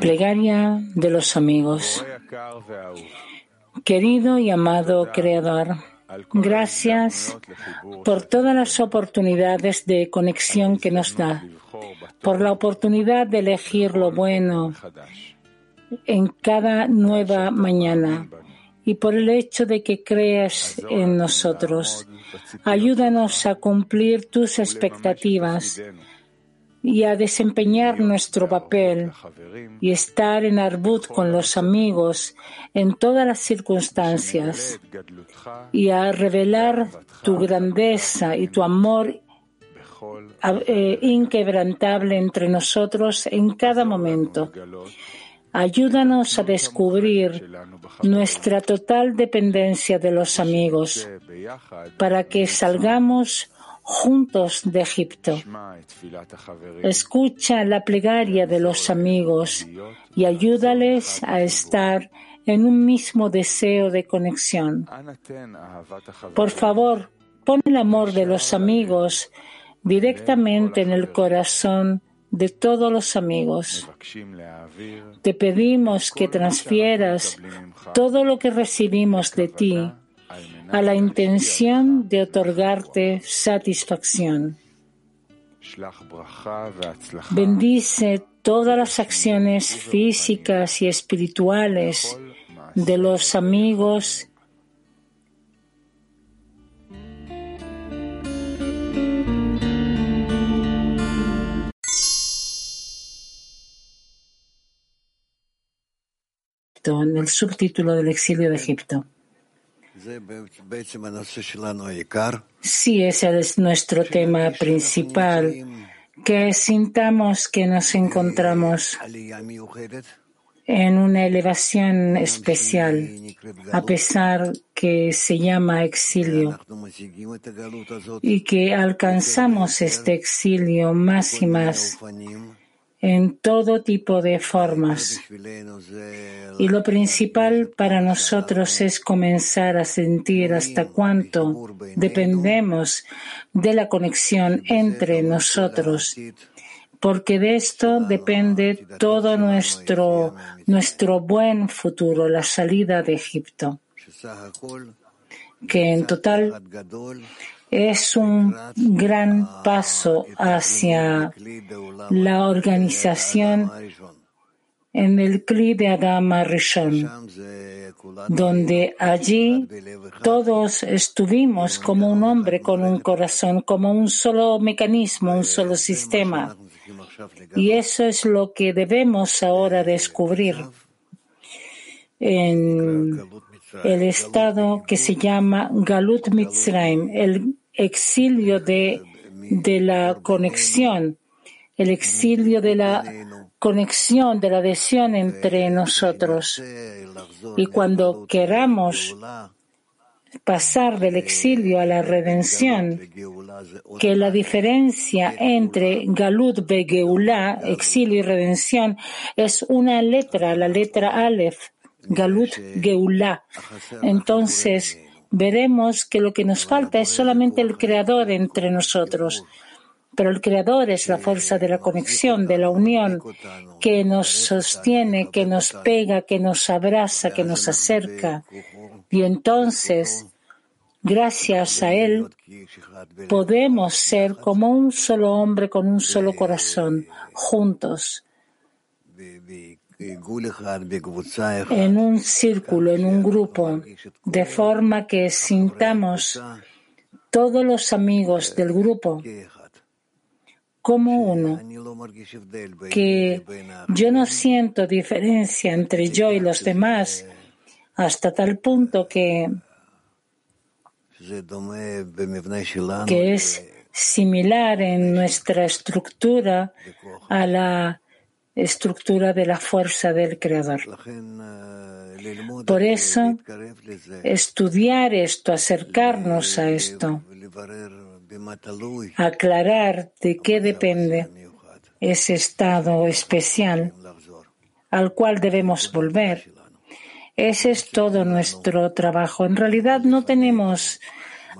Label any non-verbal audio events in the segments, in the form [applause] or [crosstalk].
Plegaria de los amigos. Querido y amado Creador, gracias por todas las oportunidades de conexión que nos da, por la oportunidad de elegir lo bueno en cada nueva mañana y por el hecho de que creas en nosotros. Ayúdanos a cumplir tus expectativas y a desempeñar nuestro papel y estar en Arbut con los amigos en todas las circunstancias y a revelar tu grandeza y tu amor eh, inquebrantable entre nosotros en cada momento. Ayúdanos a descubrir nuestra total dependencia de los amigos para que salgamos juntos de Egipto. Escucha la plegaria de los amigos y ayúdales a estar en un mismo deseo de conexión. Por favor, pon el amor de los amigos directamente en el corazón de todos los amigos. Te pedimos que transfieras todo lo que recibimos de ti a la intención de otorgarte satisfacción. Bendice todas las acciones físicas y espirituales de los amigos en el subtítulo del exilio de Egipto. Sí, ese es nuestro tema principal, que sintamos que nos encontramos en una elevación especial, a pesar que se llama exilio, y que alcanzamos este exilio más y más en todo tipo de formas. Y lo principal para nosotros es comenzar a sentir hasta cuánto dependemos de la conexión entre nosotros, porque de esto depende todo nuestro, nuestro buen futuro, la salida de Egipto, que en total es un gran paso hacia la organización en el Kli de Adama Rishon, donde allí todos estuvimos como un hombre con un corazón, como un solo mecanismo, un solo sistema. Y eso es lo que debemos ahora descubrir en el estado que se llama Galut Mitzrayim, el exilio de, de la conexión, el exilio de la conexión, de la adhesión entre nosotros. Y cuando queramos pasar del exilio a la redención, que la diferencia entre Galut Begeulah, exilio y redención, es una letra, la letra Aleph, Galut Geulah. Entonces, veremos que lo que nos falta es solamente el Creador entre nosotros. Pero el Creador es la fuerza de la conexión, de la unión, que nos sostiene, que nos pega, que nos abraza, que nos acerca. Y entonces, gracias a Él, podemos ser como un solo hombre con un solo corazón, juntos en un círculo, en un grupo, de forma que sintamos todos los amigos del grupo como uno, que yo no siento diferencia entre yo y los demás hasta tal punto que, que es similar en nuestra estructura a la estructura de la fuerza del Creador. Por eso, estudiar esto, acercarnos a esto, aclarar de qué depende ese estado especial al cual debemos volver. Ese es todo nuestro trabajo. En realidad no tenemos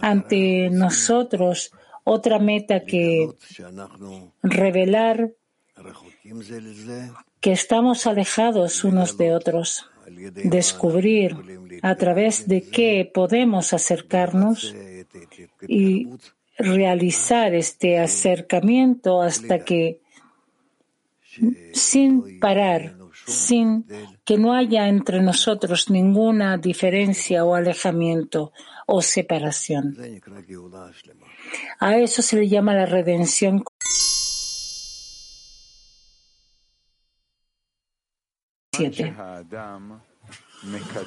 ante nosotros otra meta que revelar que estamos alejados unos de otros, descubrir a través de qué podemos acercarnos y realizar este acercamiento hasta que, sin parar, sin que no haya entre nosotros ninguna diferencia o alejamiento o separación. A eso se le llama la redención.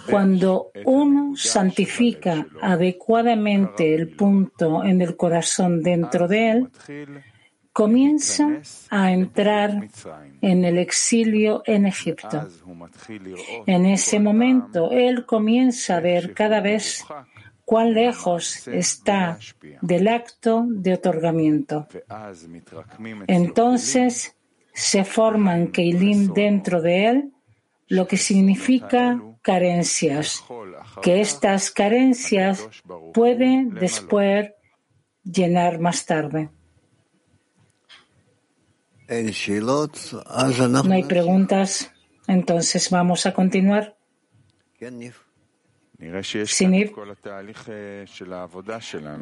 Cuando uno santifica adecuadamente el punto en el corazón dentro de él, comienza a entrar en el exilio en Egipto. En ese momento, él comienza a ver cada vez cuán lejos está del acto de otorgamiento. Entonces se forman Keilim dentro de él, lo que significa carencias, que estas carencias pueden después llenar más tarde. No hay preguntas, entonces vamos a continuar.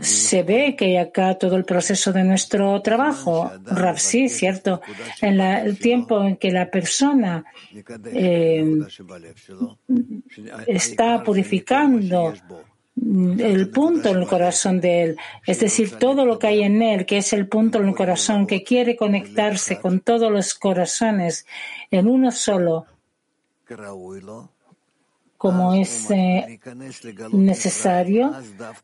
Se ve que hay acá todo el proceso de nuestro trabajo. Rav, sí, cierto. En el tiempo en que la persona eh, está purificando el punto en el corazón de él, es decir, todo lo que hay en él, que es el punto en el corazón, que quiere conectarse con todos los corazones en uno solo como es eh, necesario,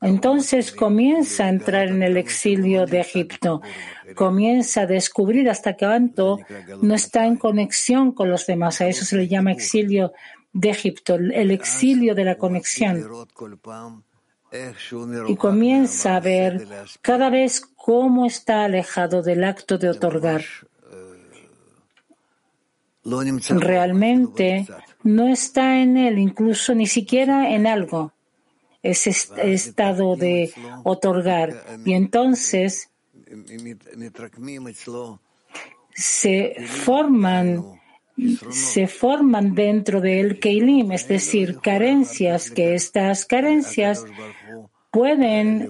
entonces comienza a entrar en el exilio de Egipto, comienza a descubrir hasta cuánto no está en conexión con los demás. A eso se le llama exilio de Egipto, el exilio de la conexión. Y comienza a ver cada vez cómo está alejado del acto de otorgar. Realmente no está en él, incluso ni siquiera en algo, ese estado de otorgar. Y entonces se forman se forman dentro de él Keilim, es decir, carencias, que estas carencias pueden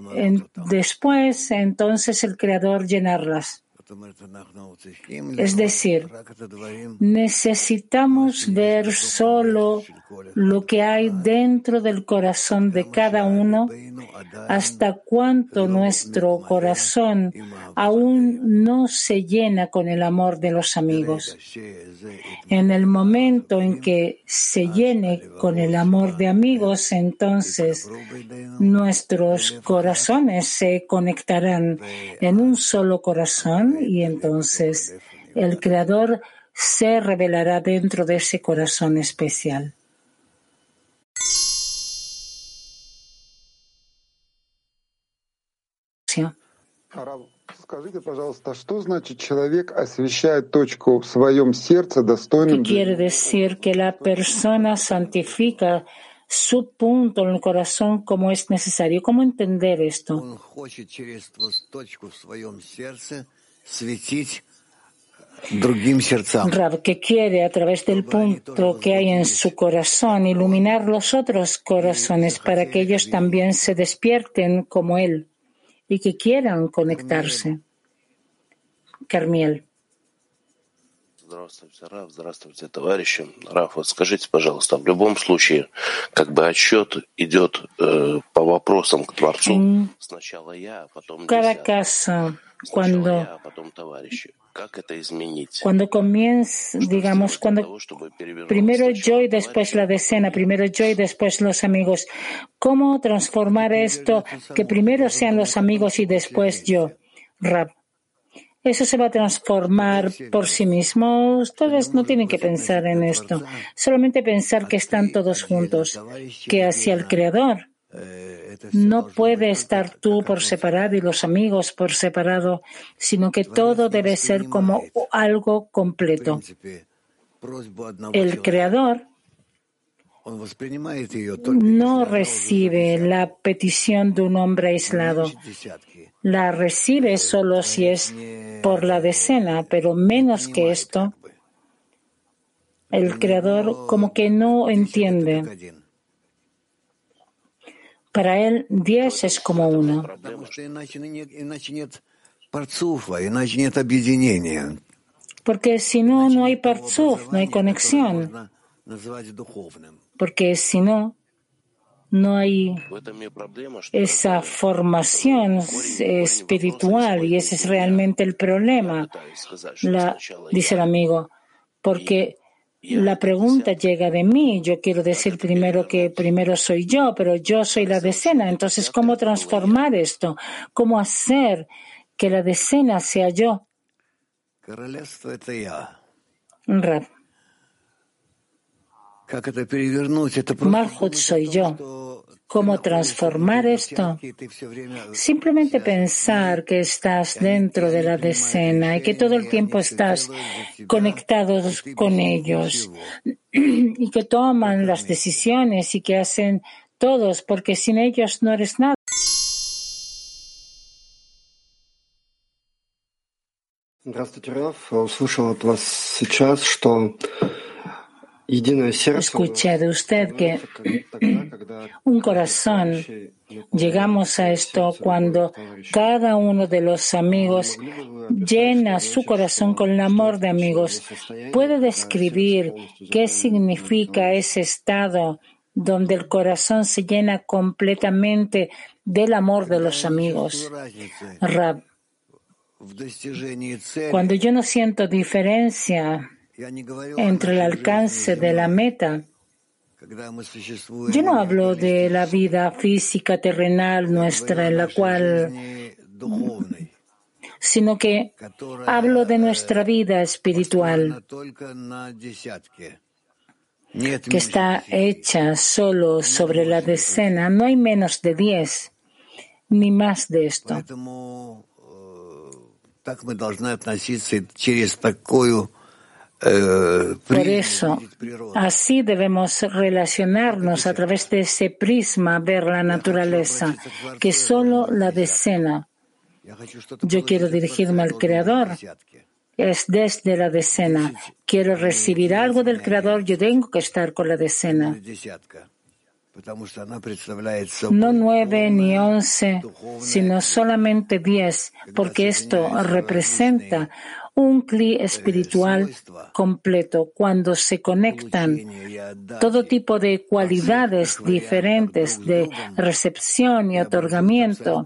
después entonces el Creador llenarlas. Es decir, necesitamos ver solo lo que hay dentro del corazón de cada uno hasta cuánto nuestro corazón aún no se llena con el amor de los amigos. En el momento en que se llene con el amor de amigos, entonces nuestros corazones se conectarán en un solo corazón y entonces el Creador se revelará dentro de ese corazón especial. ¿Qué quiere decir que la persona santifica su punto en el corazón como es necesario? ¿Cómo entender esto? Rab, que quiere a través del punto que hay en su corazón iluminar los otros corazones para que ellos también se despierten como él y que quieran conectarse. Carmiel. Здравствуйте, Раф, здравствуйте, товарищи. Раф, вот скажите, пожалуйста, в любом случае, как бы отсчет идет э, по вопросам к Творцу. Сначала я, а потом Cada caso, cuando, я, а потом товарищи. Cuando comienza, digamos, cuando primero yo y después la decena, primero yo y después los amigos. ¿Cómo transformar esto que primero sean los amigos y después yo? Rab. Eso se va a transformar por sí mismo. Ustedes no tienen que pensar en esto. Solamente pensar que están todos juntos, que hacia el Creador no puede estar tú por separado y los amigos por separado, sino que todo debe ser como algo completo. El Creador no recibe la petición de un hombre aislado. La recibe solo si es por la decena, pero menos que esto, el Creador como que no entiende. Para él, diez es como uno. Porque si no, no hay parzuf, no hay conexión. Porque si no, no hay esa formación espiritual y ese es realmente el problema, dice el amigo, porque la pregunta llega de mí. Yo quiero decir primero que primero soy yo, pero yo soy la decena. Entonces, ¿cómo transformar esto? ¿Cómo hacer que la decena sea yo? Malhut soy yo ¿Cómo transformar esto? Simplemente pensar que estás dentro de la decena y que todo el tiempo estás conectado con ellos [clears throat] y que toman las decisiones y que hacen todos, porque sin ellos no eres nada. Здравствуйте, Раф. Услышал от вас сейчас, что Escuché de usted que [clears throat] un corazón, llegamos a esto cuando cada uno de los amigos llena su corazón con el amor de amigos. ¿Puede describir qué significa ese estado donde el corazón se llena completamente del amor de los amigos? Rab, cuando yo no siento diferencia entre el alcance de la meta. Yo no hablo de la vida física terrenal nuestra en la cual, sino que hablo de nuestra vida espiritual que está hecha solo sobre la decena. No hay menos de diez, ni más de esto. Por eso, así debemos relacionarnos a través de ese prisma, ver la naturaleza, que solo la decena. Yo quiero dirigirme al Creador. Es desde la decena. Quiero recibir algo del Creador, yo tengo que estar con la decena. No nueve ni once, sino solamente diez, porque esto representa un cli espiritual completo. Cuando se conectan todo tipo de cualidades diferentes de recepción y otorgamiento,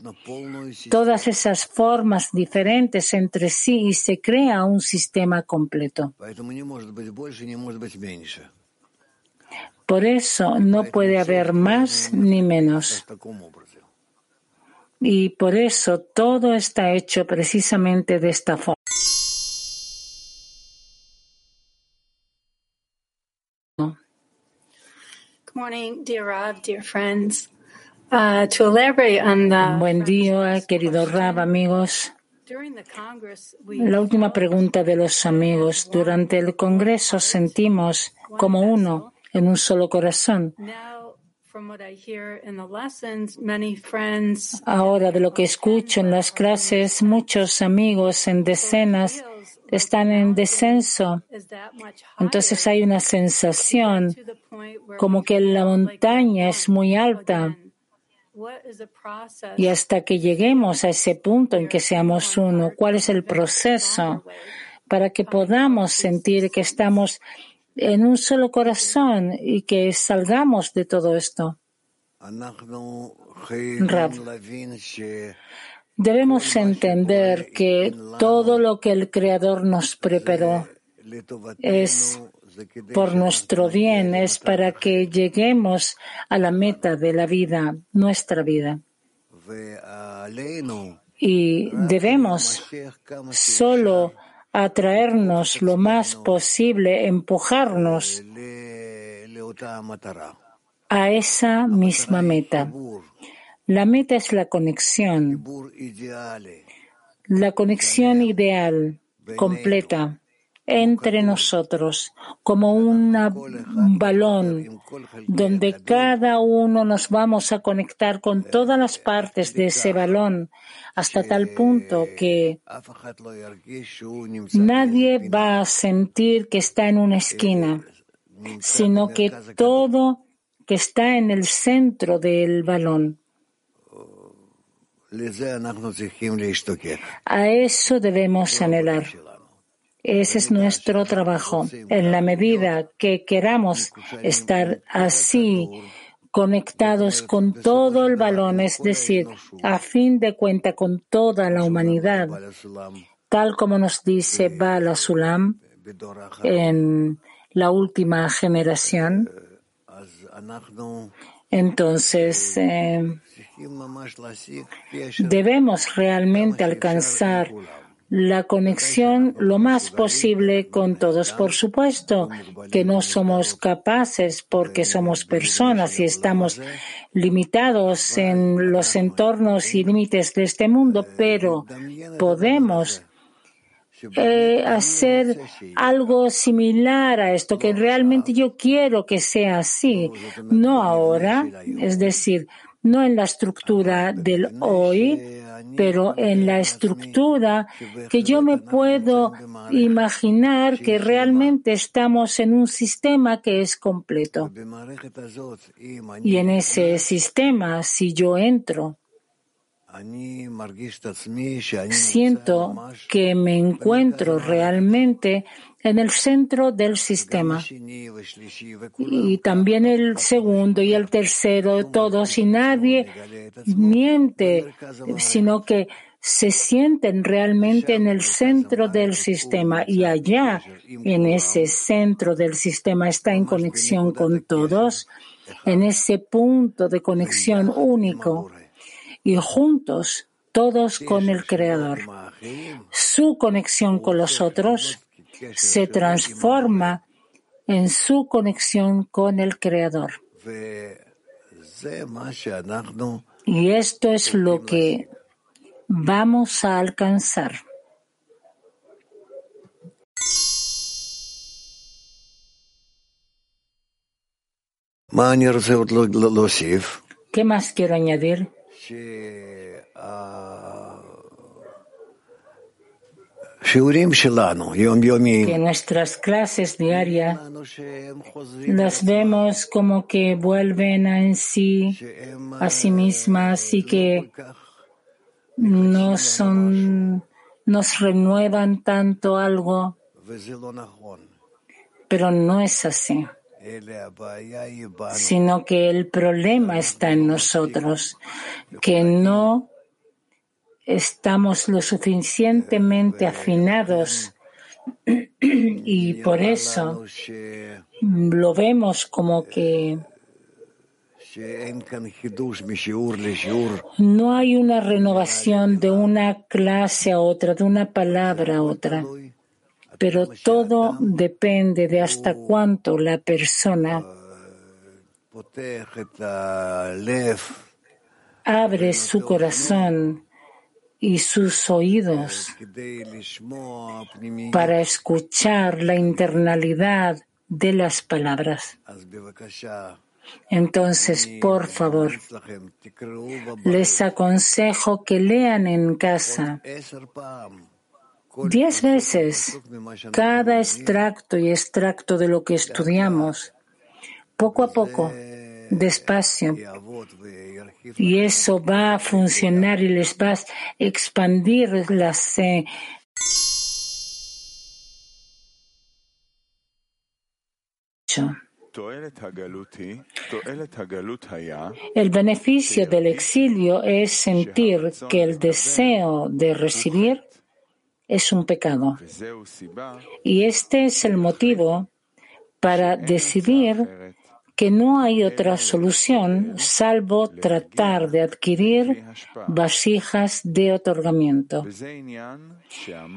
todas esas formas diferentes entre sí y se crea un sistema completo. Por eso no puede haber más ni menos. Y por eso todo está hecho precisamente de esta forma. Buen día, querido Rab, amigos. La última pregunta de los amigos. Durante el Congreso sentimos como uno en un solo corazón. Ahora, de lo que escucho en las clases, muchos amigos en decenas están en descenso. Entonces hay una sensación como que la montaña es muy alta. Y hasta que lleguemos a ese punto en que seamos uno, ¿cuál es el proceso para que podamos sentir que estamos en un solo corazón y que salgamos de todo esto? Debemos entender que todo lo que el Creador nos preparó es por nuestro bien, es para que lleguemos a la meta de la vida, nuestra vida. Y debemos solo atraernos lo más posible, empujarnos a esa misma meta. La meta es la conexión, la conexión ideal, completa entre nosotros, como un balón, donde cada uno nos vamos a conectar con todas las partes de ese balón, hasta tal punto que nadie va a sentir que está en una esquina, sino que todo que está en el centro del balón. A eso debemos anhelar. Ese es nuestro trabajo. En la medida que queramos estar así, conectados con todo el balón, es decir, a fin de cuenta con toda la humanidad, tal como nos dice Bala Sulam en la última generación. Entonces, eh, debemos realmente alcanzar la conexión lo más posible con todos. Por supuesto que no somos capaces porque somos personas y estamos limitados en los entornos y límites de este mundo, pero podemos eh, hacer algo similar a esto, que realmente yo quiero que sea así, no ahora, es decir, no en la estructura del hoy, pero en la estructura que yo me puedo imaginar que realmente estamos en un sistema que es completo. Y en ese sistema, si yo entro, siento que me encuentro realmente en el centro del sistema. Y también el segundo y el tercero, todos, y nadie miente, sino que se sienten realmente en el centro del sistema y allá, en ese centro del sistema, está en conexión con todos, en ese punto de conexión único y juntos, todos con el Creador. Su conexión con los otros se transforma en su conexión con el Creador. Y esto es lo que vamos a alcanzar. ¿Qué más quiero añadir? Que nuestras clases diarias las vemos como que vuelven a en sí, a sí mismas y que no son, nos renuevan tanto algo, pero no es así sino que el problema está en nosotros, que no estamos lo suficientemente afinados y por eso lo vemos como que no hay una renovación de una clase a otra, de una palabra a otra, pero todo depende de hasta cuánto la persona abre su corazón y sus oídos para escuchar la internalidad de las palabras. Entonces, por favor, les aconsejo que lean en casa diez veces cada extracto y extracto de lo que estudiamos, poco a poco, despacio, y eso va a funcionar y les va a expandir las eh, el beneficio del exilio es sentir que el deseo de recibir es un pecado. Y este es el motivo para decidir que no hay otra solución salvo tratar de adquirir vasijas de otorgamiento.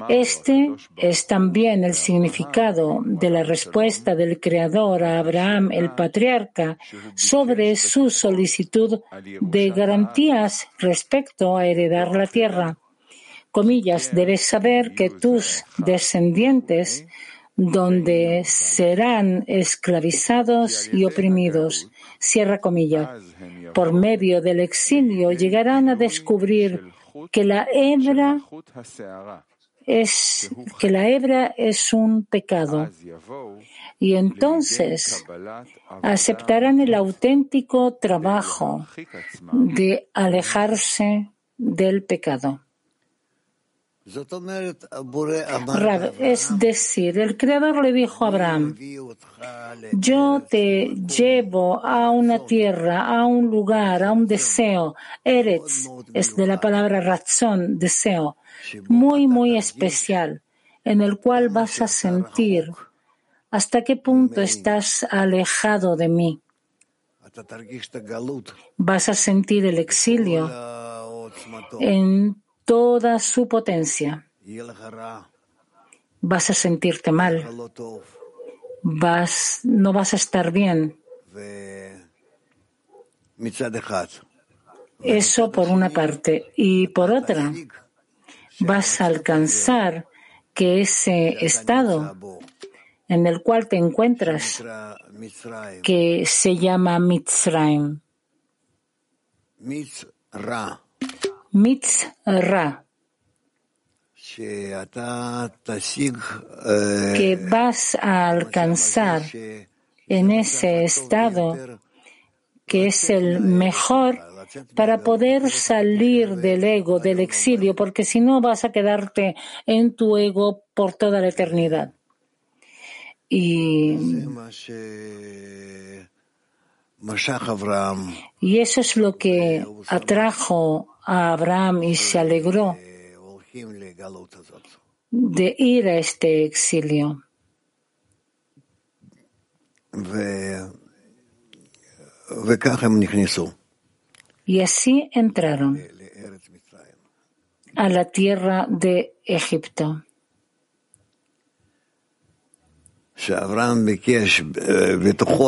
Este es también el significado de la respuesta del Creador a Abraham, el patriarca, sobre su solicitud de garantías respecto a heredar la tierra. Comillas, debes saber que tus descendientes donde serán esclavizados y oprimidos. Cierra comilla. Por medio del exilio llegarán a descubrir que la hebra es que la hebra es un pecado. Y entonces aceptarán el auténtico trabajo de alejarse del pecado. Es decir, el Creador le dijo a Abraham, yo te llevo a una tierra, a un lugar, a un deseo. Eretz es de la palabra razón, deseo, muy, muy especial, en el cual vas a sentir hasta qué punto estás alejado de mí. Vas a sentir el exilio en toda su potencia. Vas a sentirte mal. Vas, no vas a estar bien. Eso por una parte. Y por otra, vas a alcanzar que ese estado en el cual te encuentras, que se llama Mitzrayim. Mitzra. Que vas a alcanzar en ese estado que es el mejor para poder salir del ego, del exilio, porque si no vas a quedarte en tu ego por toda la eternidad. Y, y eso es lo que atrajo a Abraham y se alegró de ir a este exilio. Y así entraron a la tierra de Egipto.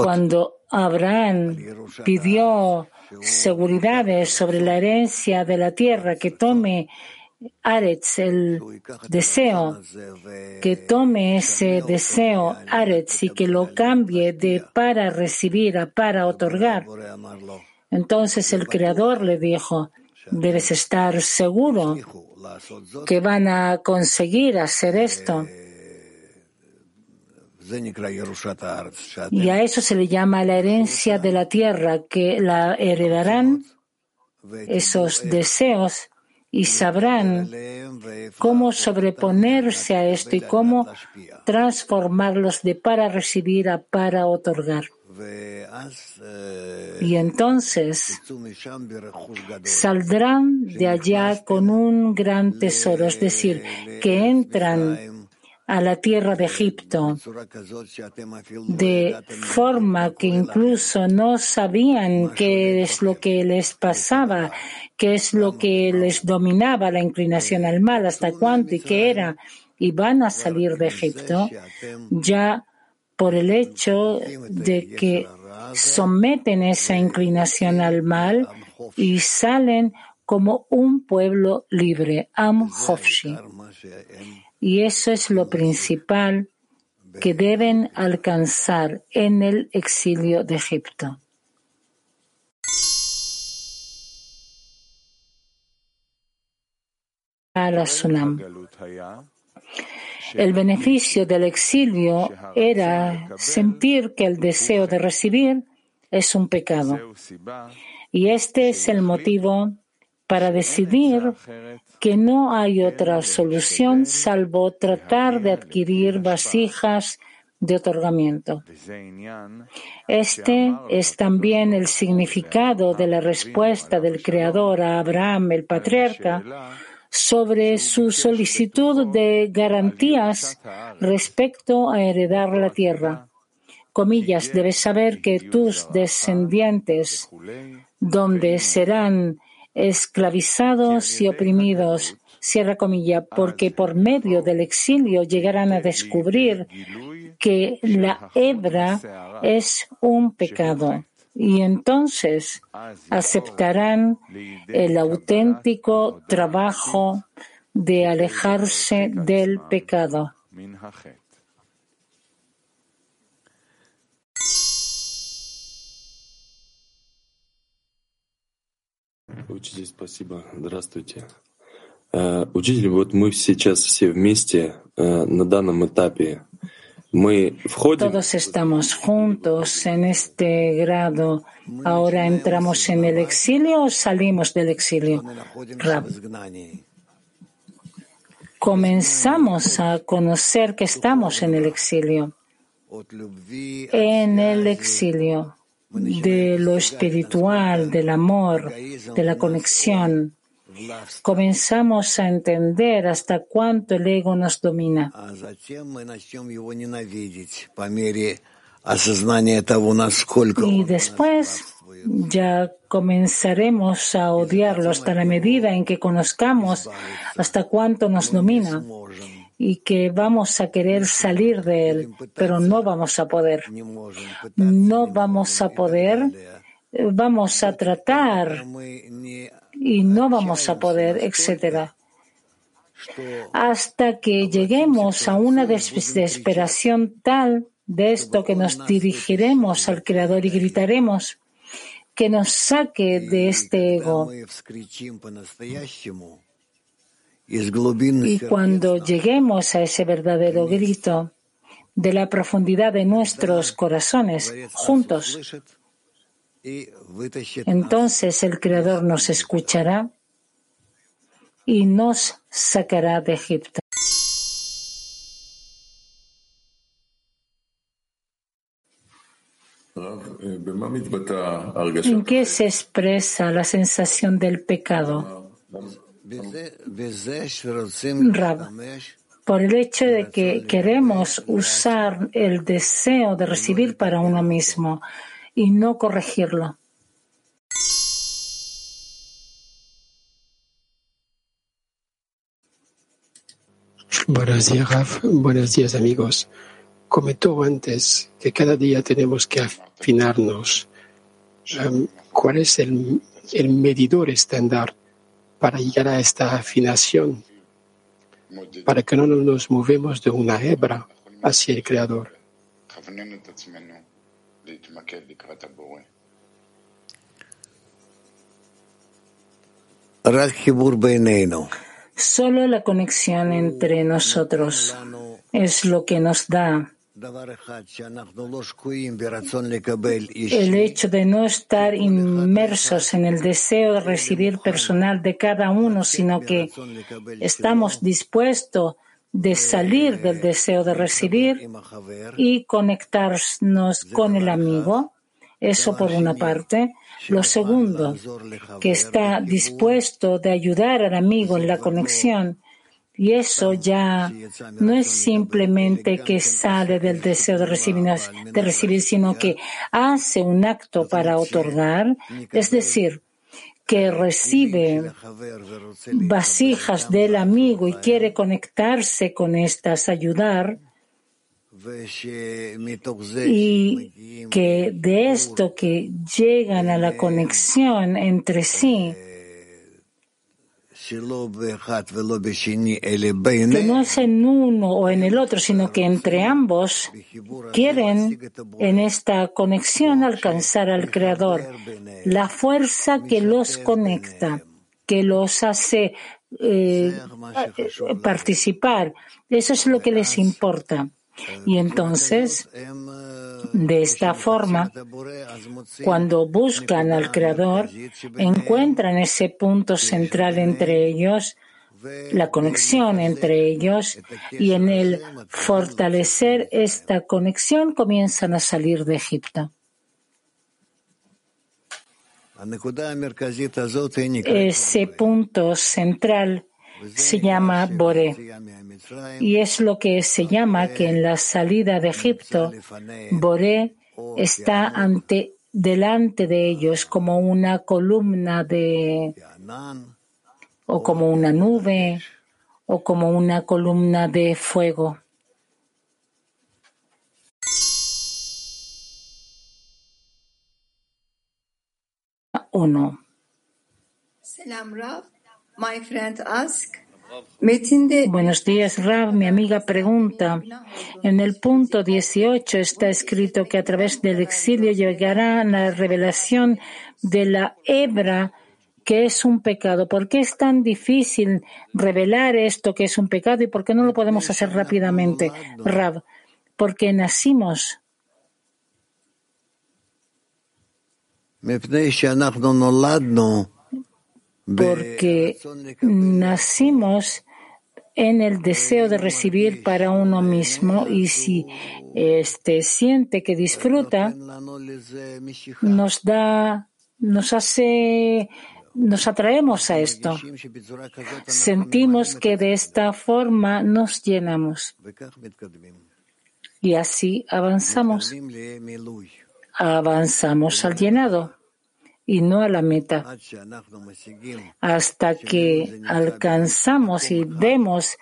Cuando Abraham pidió seguridades sobre la herencia de la tierra, que tome Aretz, el deseo, que tome ese deseo Aretz y que lo cambie de para recibir a para otorgar. Entonces el Creador le dijo, debes estar seguro que van a conseguir hacer esto. Y a eso se le llama la herencia de la tierra, que la heredarán esos deseos y sabrán cómo sobreponerse a esto y cómo transformarlos de para recibir a para otorgar. Y entonces saldrán de allá con un gran tesoro, es decir, que entran a la tierra de Egipto, de forma que incluso no sabían qué es lo que les pasaba, qué es lo que les dominaba la inclinación al mal, hasta cuánto y qué era, y van a salir de Egipto ya por el hecho de que someten esa inclinación al mal y salen como un pueblo libre, Am Hofshi. Y eso es lo principal que deben alcanzar en el exilio de Egipto. El beneficio del exilio era sentir que el deseo de recibir es un pecado. Y este es el motivo para decidir que no hay otra solución salvo tratar de adquirir vasijas de otorgamiento. Este es también el significado de la respuesta del Creador a Abraham, el patriarca, sobre su solicitud de garantías respecto a heredar la tierra. Comillas, debes saber que tus descendientes, donde serán esclavizados y oprimidos, cierra comilla, porque por medio del exilio llegarán a descubrir que la hebra es un pecado. Y entonces aceptarán el auténtico trabajo de alejarse del pecado. Учитель, спасибо. Здравствуйте. Учитель, вот мы сейчас все вместе на данном этапе. Мы входим... Todos estamos juntos en este grado. Ahora entramos en el exilio o salimos del exilio. Comenzamos a conocer que estamos en el exilio. En el exilio de lo espiritual, del amor, de la conexión. Comenzamos a entender hasta cuánto el ego nos domina. Y después ya comenzaremos a odiarlo hasta la medida en que conozcamos hasta cuánto nos domina y que vamos a querer salir de él, pero no vamos a poder. No vamos a poder, vamos a tratar y no vamos a poder, etc. Hasta que lleguemos a una desesperación tal de esto que nos dirigiremos al Creador y gritaremos que nos saque de este ego. Y cuando lleguemos a ese verdadero grito de la profundidad de nuestros corazones juntos, entonces el Creador nos escuchará y nos sacará de Egipto. ¿En qué se expresa la sensación del pecado? Rab, por el hecho de que queremos usar el deseo de recibir para uno mismo y no corregirlo. Buenos días, Raf. Buenos días, amigos. Comentó antes que cada día tenemos que afinarnos. Um, ¿Cuál es el, el medidor estándar para llegar a esta afinación? Para que no nos movemos de una hebra hacia el Creador. Solo la conexión entre nosotros es lo que nos da el hecho de no estar inmersos en el deseo de recibir personal de cada uno, sino que estamos dispuestos de salir del deseo de recibir y conectarnos con el amigo. Eso por una parte. Lo segundo, que está dispuesto de ayudar al amigo en la conexión y eso ya no es simplemente que sale del deseo de recibir, sino que hace un acto para otorgar, es decir, que recibe vasijas del amigo y quiere conectarse con estas, ayudar, y que de esto que llegan a la conexión entre sí, que no es en uno o en el otro, sino que entre ambos quieren en esta conexión alcanzar al Creador, la fuerza que los conecta, que los hace eh, participar. Eso es lo que les importa. Y entonces, de esta forma, cuando buscan al Creador, encuentran ese punto central entre ellos, la conexión entre ellos, y en el fortalecer esta conexión comienzan a salir de Egipto. Ese punto central se llama Bore. Y es lo que se llama que en la salida de Egipto, Boré está ante, delante de ellos como una columna de, o como una nube, o como una columna de fuego. Uno. My friend ask, Buenos días, Rav. Mi amiga pregunta. En el punto 18 está escrito que a través del exilio llegará la revelación de la hebra que es un pecado. ¿Por qué es tan difícil revelar esto que es un pecado y por qué no lo podemos hacer rápidamente, Rab? Porque nacimos. Porque nacimos en el deseo de recibir para uno mismo y si este siente que disfruta, nos da, nos hace, nos atraemos a esto. Sentimos que de esta forma nos llenamos. Y así avanzamos. Avanzamos al llenado y no a la meta. Hasta que alcanzamos y vemos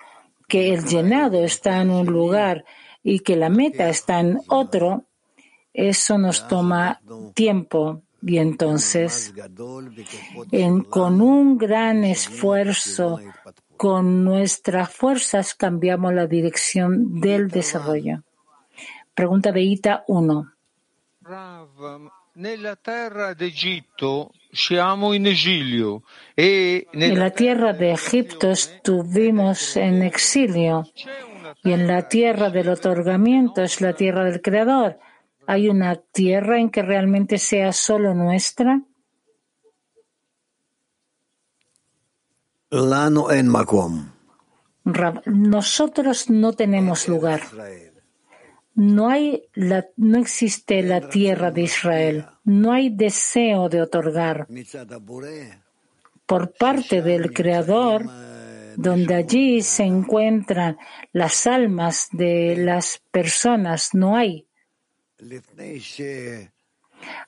que el llenado está en un lugar y que la meta está en otro, eso nos toma tiempo. Y entonces, con un gran esfuerzo, con nuestras fuerzas, cambiamos la dirección del desarrollo. Pregunta de Ita 1. En la tierra de Egipto estuvimos en exilio y en la tierra del otorgamiento es la tierra del Creador. ¿Hay una tierra en que realmente sea solo nuestra? Nosotros no tenemos lugar. No, hay no existe la tierra de Israel. No hay deseo de otorgar. Por parte del Creador, donde allí se encuentran las almas de las personas, no hay.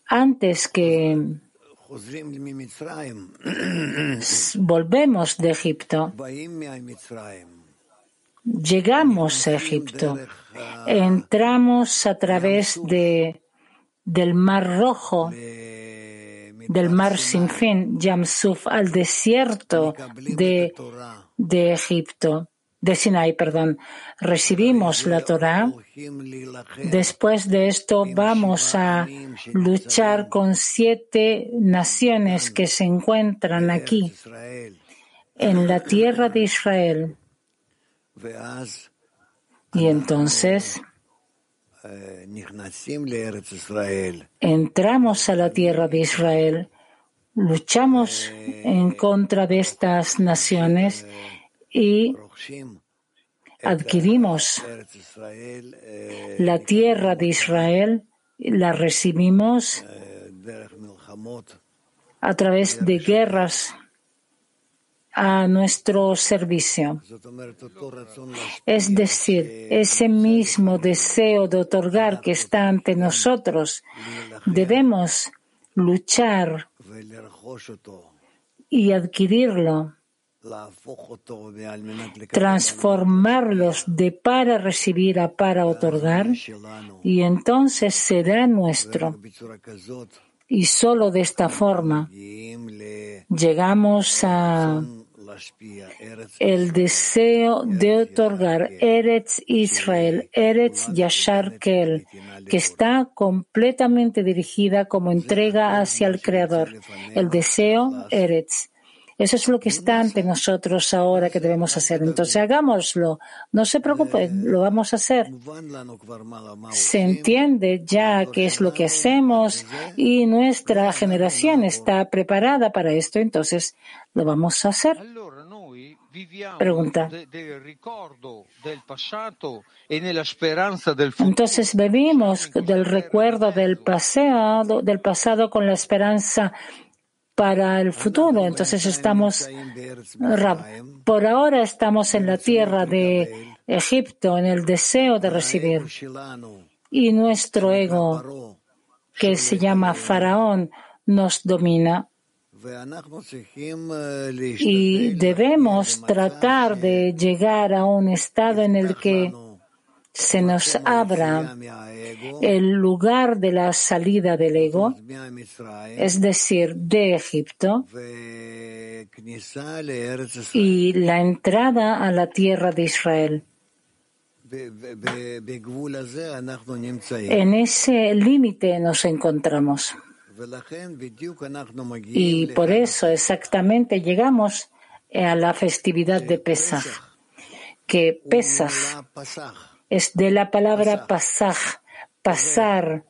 Antes que volvemos de Egipto, llegamos a Egipto entramos a través de, del Mar Rojo, del Mar Sin Fin, Yamsuf, al desierto de, de Egipto, de Sinai, perdón. Recibimos la Torah. Después de esto vamos a luchar con siete naciones que se encuentran aquí, en la tierra de Israel. Y entonces entramos a la tierra de Israel, luchamos en contra de estas naciones y adquirimos la tierra de Israel, la recibimos a través de guerras a nuestro servicio. Es decir, ese mismo deseo de otorgar que está ante nosotros, debemos luchar y adquirirlo, transformarlos de para recibir a para otorgar, y entonces será nuestro. Y solo de esta forma llegamos a el deseo de otorgar Eretz Israel, Eretz Yashar Kel, que está completamente dirigida como entrega hacia el Creador. El deseo Eretz. Eso es lo que está ante nosotros ahora que debemos hacer. Entonces hagámoslo. No se preocupe, lo vamos a hacer. Se entiende ya qué es lo que hacemos y nuestra generación está preparada para esto. Entonces lo vamos a hacer. Pregunta. Entonces vivimos del recuerdo del pasado, del pasado con la esperanza para el futuro. Entonces estamos, por ahora estamos en la tierra de Egipto, en el deseo de recibir. Y nuestro ego, que se llama Faraón, nos domina. Y debemos tratar de llegar a un estado en el que se nos abra el lugar de la salida del ego, es decir, de Egipto, y la entrada a la tierra de Israel. En ese límite nos encontramos. Y por eso exactamente llegamos a la festividad de Pesach, que Pesach es de la palabra pasaj, pasar,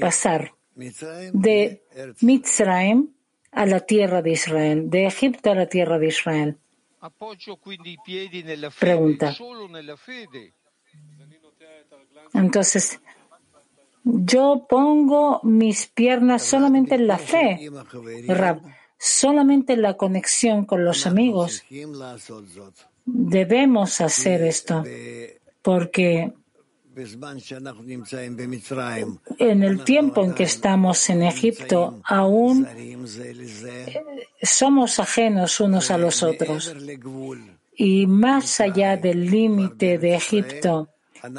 pasar, de Mitzrayim a la tierra de Israel, de Egipto a la tierra de Israel. Pregunta. Entonces, yo pongo mis piernas solamente en la fe, solamente en la conexión con los amigos. Debemos hacer esto porque en el tiempo en que estamos en Egipto aún somos ajenos unos a los otros. Y más allá del límite de Egipto,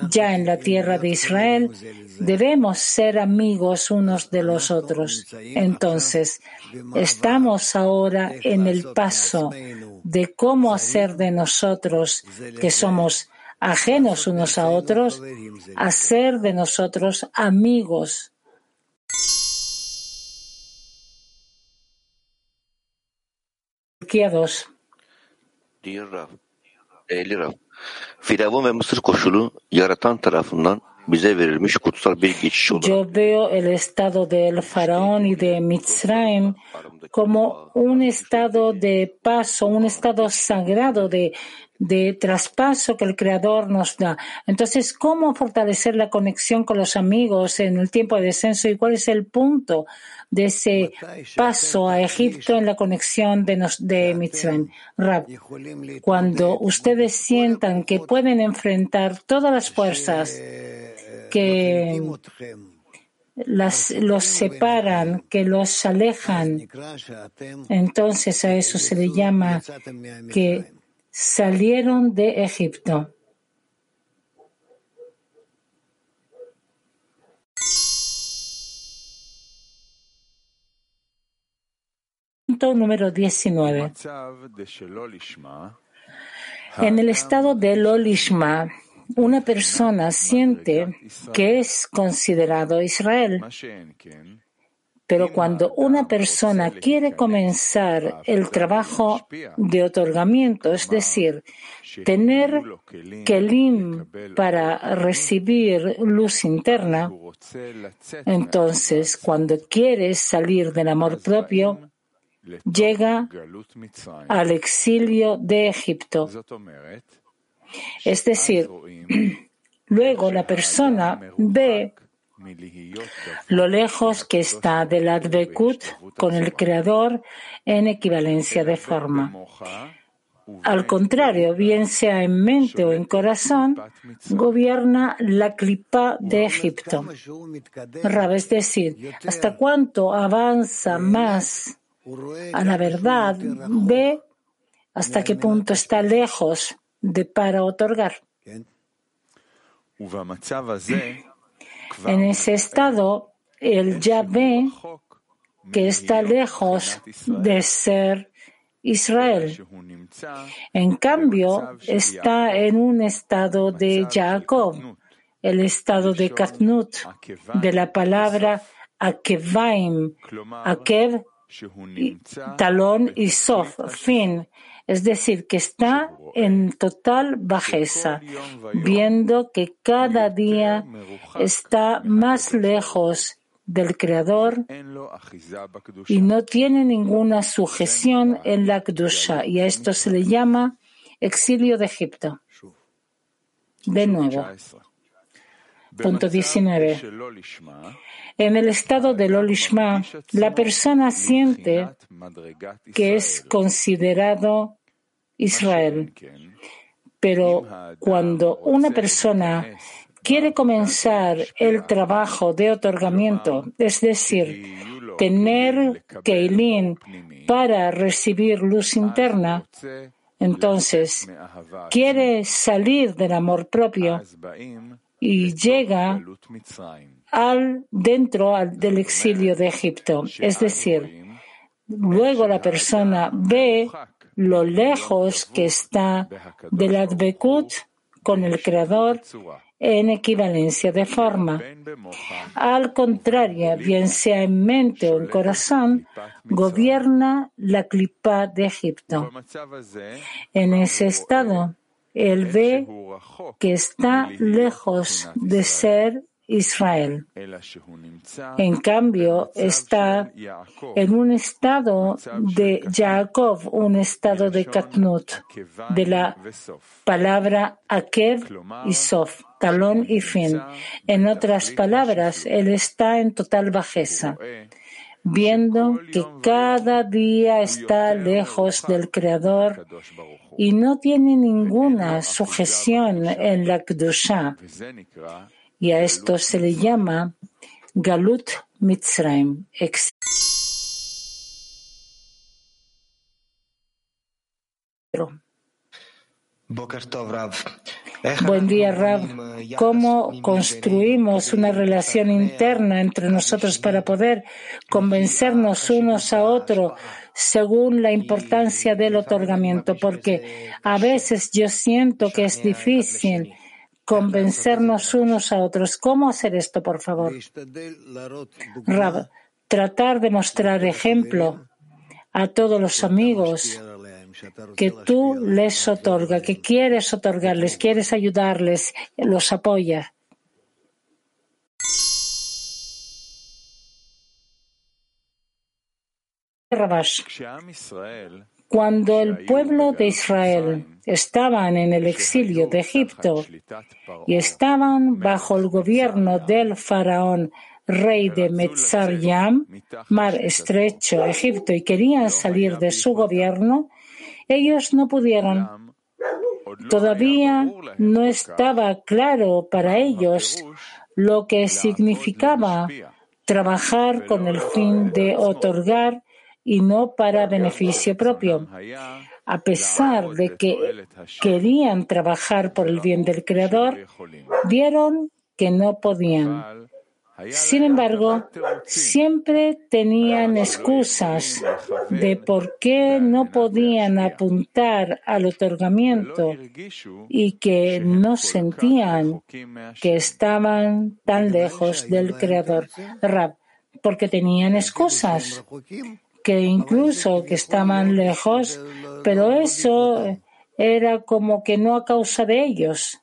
ya en la tierra de Israel, debemos ser amigos unos de los otros. Entonces, estamos ahora en el paso de cómo hacer de nosotros, que somos ajenos unos a otros, hacer de nosotros amigos. Yo veo el estado del faraón y de Mitzrayim como un estado de paso, un estado sagrado de de traspaso que el Creador nos da. Entonces, ¿cómo fortalecer la conexión con los amigos en el tiempo de descenso y cuál es el punto de ese paso a Egipto en la conexión de, nos, de Mitzvah? Rab, cuando ustedes sientan que pueden enfrentar todas las fuerzas que las, los separan, que los alejan, entonces a eso se le llama que salieron de Egipto. Punto número 19. En el estado de Lolishma, una persona siente que es considerado Israel. Pero cuando una persona quiere comenzar el trabajo de otorgamiento, es decir, tener kelim para recibir luz interna, entonces cuando quiere salir del amor propio, llega al exilio de Egipto. Es decir, [clears throat] luego la persona ve lo lejos que está del Advekut con el Creador en equivalencia de forma. Al contrario, bien sea en mente o en corazón, gobierna la clipa de Egipto. es decir, hasta cuánto avanza más a la verdad, ve hasta qué punto está lejos de para otorgar. En ese estado, él ya ve que está lejos de ser Israel. En cambio, está en un estado de Jacob, el estado de Katnut, de la palabra Akevaim, Akev, talón y sof, fin, es decir, que está en total bajeza, viendo que cada día está más lejos del Creador y no tiene ninguna sujeción en la Kdusha. Y a esto se le llama exilio de Egipto. De nuevo. Punto 19. En el estado del Olishma, la persona siente que es considerado Israel. Pero cuando una persona quiere comenzar el trabajo de otorgamiento, es decir, tener Keilin para recibir luz interna, entonces quiere salir del amor propio y llega al dentro del exilio de Egipto. Es decir, luego la persona ve lo lejos que está del Advekut con el Creador en equivalencia de forma. Al contrario, bien sea en mente o en corazón, gobierna la clipa de Egipto. En ese estado, él ve que está lejos de ser Israel. En cambio, está en un estado de Jacob, un estado de Katnut, de la palabra Akev y Sof, talón y fin. En otras palabras, él está en total bajeza viendo que cada día está lejos del Creador y no tiene ninguna sujeción en la Kedusha y a esto se le llama Galut Mitzrayim. Buen día, Rav. ¿Cómo construimos una relación interna entre nosotros para poder convencernos unos a otros según la importancia del otorgamiento? Porque a veces yo siento que es difícil convencernos unos a otros. ¿Cómo hacer esto, por favor? Rab, tratar de mostrar ejemplo a todos los amigos que tú les otorga, que quieres otorgarles, quieres ayudarles, los apoya. Rabash. Cuando el pueblo de Israel estaban en el exilio de Egipto y estaban bajo el gobierno del faraón rey de Metzar-Yam, mar estrecho, Egipto, y querían salir de su gobierno, ellos no pudieron. Todavía no estaba claro para ellos lo que significaba trabajar con el fin de otorgar y no para beneficio propio. A pesar de que querían trabajar por el bien del Creador, vieron que no podían. Sin embargo, siempre tenían excusas de por qué no podían apuntar al otorgamiento y que no sentían que estaban tan lejos del Creador. Rab, porque tenían excusas que incluso que estaban lejos, pero eso era como que no a causa de ellos.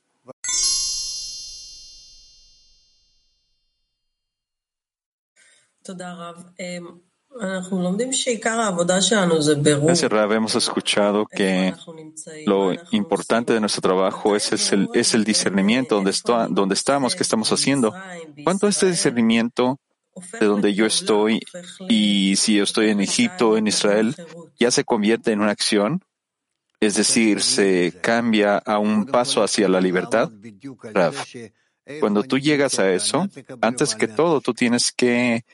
Gracias, Rav. Hemos escuchado que lo importante de nuestro trabajo es, el, es el discernimiento, donde, está, donde estamos, qué estamos haciendo. ¿Cuánto este discernimiento de donde yo estoy y si yo estoy en Egipto, en Israel, ya se convierte en una acción, es decir, se cambia a un paso hacia la libertad. Cuando tú llegas a eso, antes que todo, tú tienes que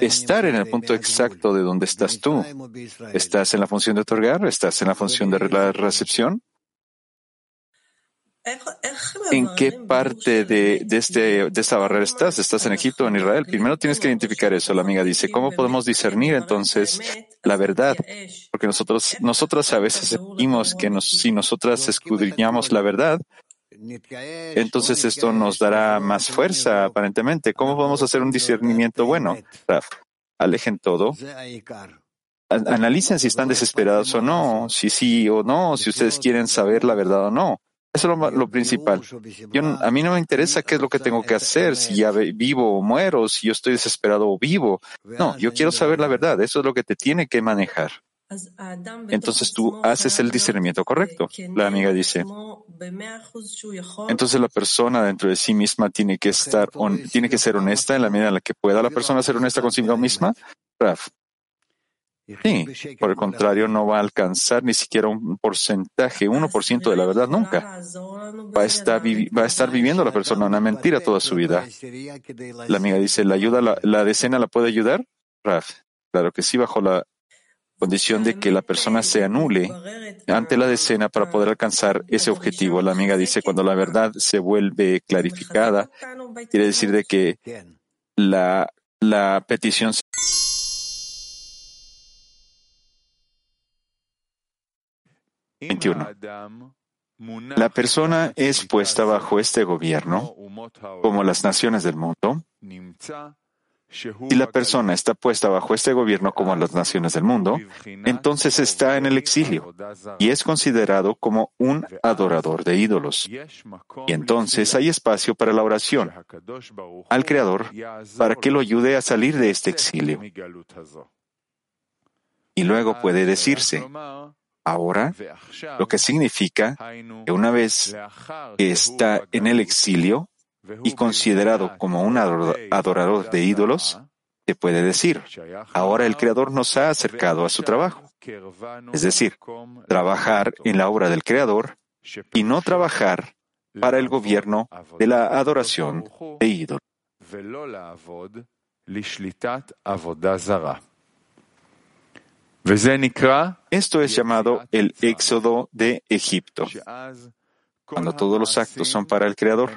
estar en el punto exacto de donde estás tú. ¿Estás en la función de otorgar? ¿Estás en la función de la recepción? ¿En qué parte de, este, de esta barrera estás? ¿Estás en Egipto o en Israel? Primero tienes que identificar eso. La amiga dice, ¿cómo podemos discernir entonces la verdad? Porque nosotros, nosotras a veces sentimos que si nosotras escudriñamos la verdad, entonces esto nos dará más fuerza, aparentemente. ¿Cómo podemos hacer un discernimiento bueno? alejen todo. Analicen si están desesperados o no, si sí o no, si ustedes quieren saber la verdad o no. Eso es lo, principal. Yo, a mí no me interesa qué es lo que tengo que hacer, si ya vivo o muero, si yo estoy desesperado o vivo. No, yo quiero saber la verdad. Eso es lo que te tiene que manejar. Entonces tú haces el discernimiento correcto. La amiga dice. Entonces la persona dentro de sí misma tiene que estar, tiene que ser honesta en la medida en la que pueda la persona ser honesta consigo misma. Raf. Sí, por el contrario, no va a alcanzar ni siquiera un porcentaje, 1% de la verdad nunca. Va a, estar va a estar viviendo la persona una mentira toda su vida. La amiga dice, ¿la ayuda, la, la decena la puede ayudar? Raf, claro que sí, bajo la condición de que la persona se anule ante la decena para poder alcanzar ese objetivo. La amiga dice, cuando la verdad se vuelve clarificada, quiere decir de que la, la petición 21. La persona es puesta bajo este gobierno, como las naciones del mundo. Si la persona está puesta bajo este gobierno como las naciones del mundo, entonces está en el exilio y es considerado como un adorador de ídolos. Y entonces hay espacio para la oración al Creador para que lo ayude a salir de este exilio. Y luego puede decirse, ahora, lo que significa que una vez que está en el exilio y considerado como un adorador de ídolos, se puede decir, ahora el Creador nos ha acercado a su trabajo. Es decir, trabajar en la obra del Creador y no trabajar para el gobierno de la adoración de ídolos. Esto es llamado el éxodo de Egipto, cuando todos los actos son para el Creador.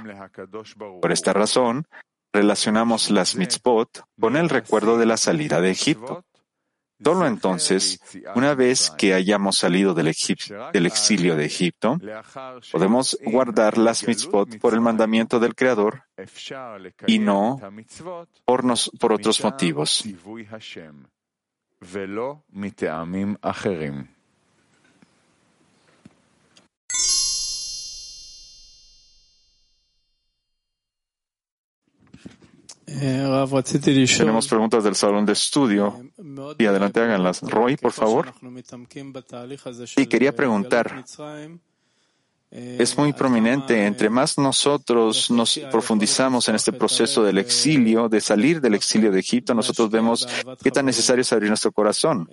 Por esta razón, relacionamos las mitzvot con el recuerdo de la salida de Egipto. Solo entonces, una vez que hayamos salido del, exilio de Egipto, podemos guardar las mitzvot por el mandamiento del Creador y no por otros motivos. Tenemos preguntas del salón de estudio. Y adelante háganlas. Roy, por favor. Y quería preguntar, es muy prominente, entre más nosotros nos profundizamos en este proceso del exilio, de salir del exilio de Egipto, nosotros vemos qué tan necesario es abrir nuestro corazón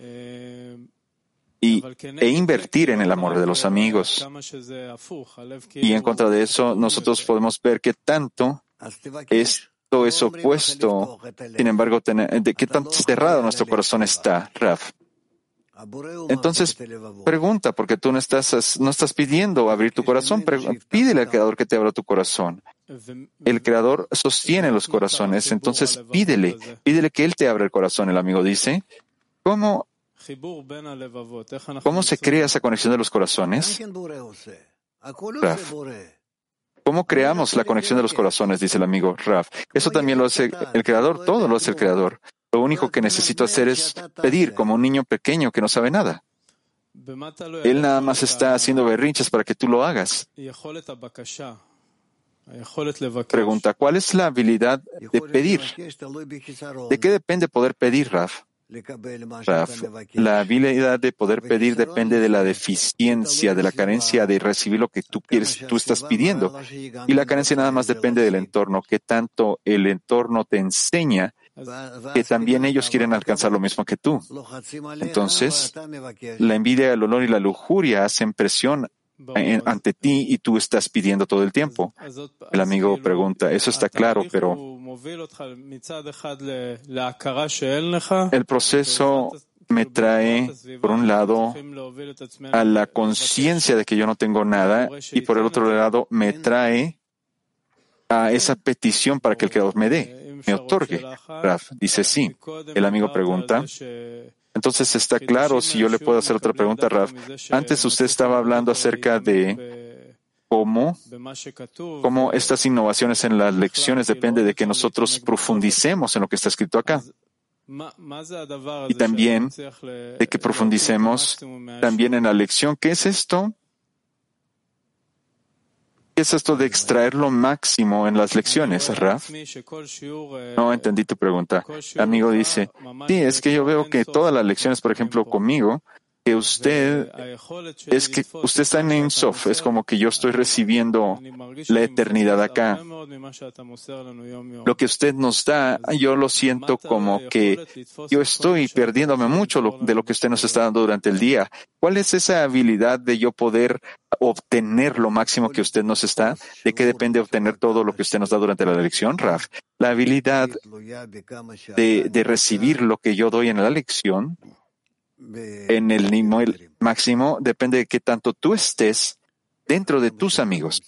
y, e invertir en el amor de los amigos. Y en contra de eso, nosotros podemos ver qué tanto es todo es opuesto. Sin embargo, de qué tan cerrado nuestro corazón está, Raf. Entonces, pregunta, porque tú no estás, no estás pidiendo abrir tu corazón, pídele al Creador que te abra tu corazón. El Creador sostiene los corazones, entonces pídele, pídele que Él te abra el corazón. El amigo dice, ¿cómo, cómo se crea esa conexión de los corazones? ¿Cómo creamos la conexión de los corazones? Dice el amigo Raf. Eso también lo hace el Creador, todo lo hace el Creador. Lo único que necesito hacer es pedir como un niño pequeño que no sabe nada. Él nada más está haciendo berrinches para que tú lo hagas. Pregunta, ¿cuál es la habilidad de pedir? ¿De qué depende poder pedir, Raf? la habilidad de poder pedir depende de la deficiencia, de la carencia de recibir lo que tú quieres, tú estás pidiendo. Y la carencia nada más depende del entorno, que tanto el entorno te enseña que también ellos quieren alcanzar lo mismo que tú. Entonces, la envidia, el olor y la lujuria hacen presión ante ti y tú estás pidiendo todo el tiempo. El amigo pregunta, eso está claro, pero el proceso me trae, por un lado, a la conciencia de que yo no tengo nada y por el otro lado me trae a esa petición para que el Creador me dé, me otorgue. Raf dice sí. El amigo pregunta, entonces está claro si yo le puedo hacer otra pregunta, Raf. Antes usted estaba hablando acerca de cómo, cómo estas innovaciones en las lecciones depende de que nosotros profundicemos en lo que está escrito acá. Y también de que profundicemos también en la lección. ¿Qué es esto? ¿Qué es esto de extraer lo máximo en las lecciones, Raf? No entendí tu pregunta. El amigo dice, sí, es que yo veo que todas las lecciones, por ejemplo, conmigo, que usted es que usted está en Insof, es como que yo estoy recibiendo la eternidad acá. Lo que usted nos da, yo lo siento como que yo estoy perdiéndome mucho de lo que usted nos está dando durante el día. ¿Cuál es esa habilidad de yo poder obtener lo máximo que usted nos está? ¿De qué depende obtener todo lo que usted nos da durante la lección, Raf? La habilidad de, de recibir lo que yo doy en la lección en el nivel máximo depende de qué tanto tú estés dentro de tus amigos,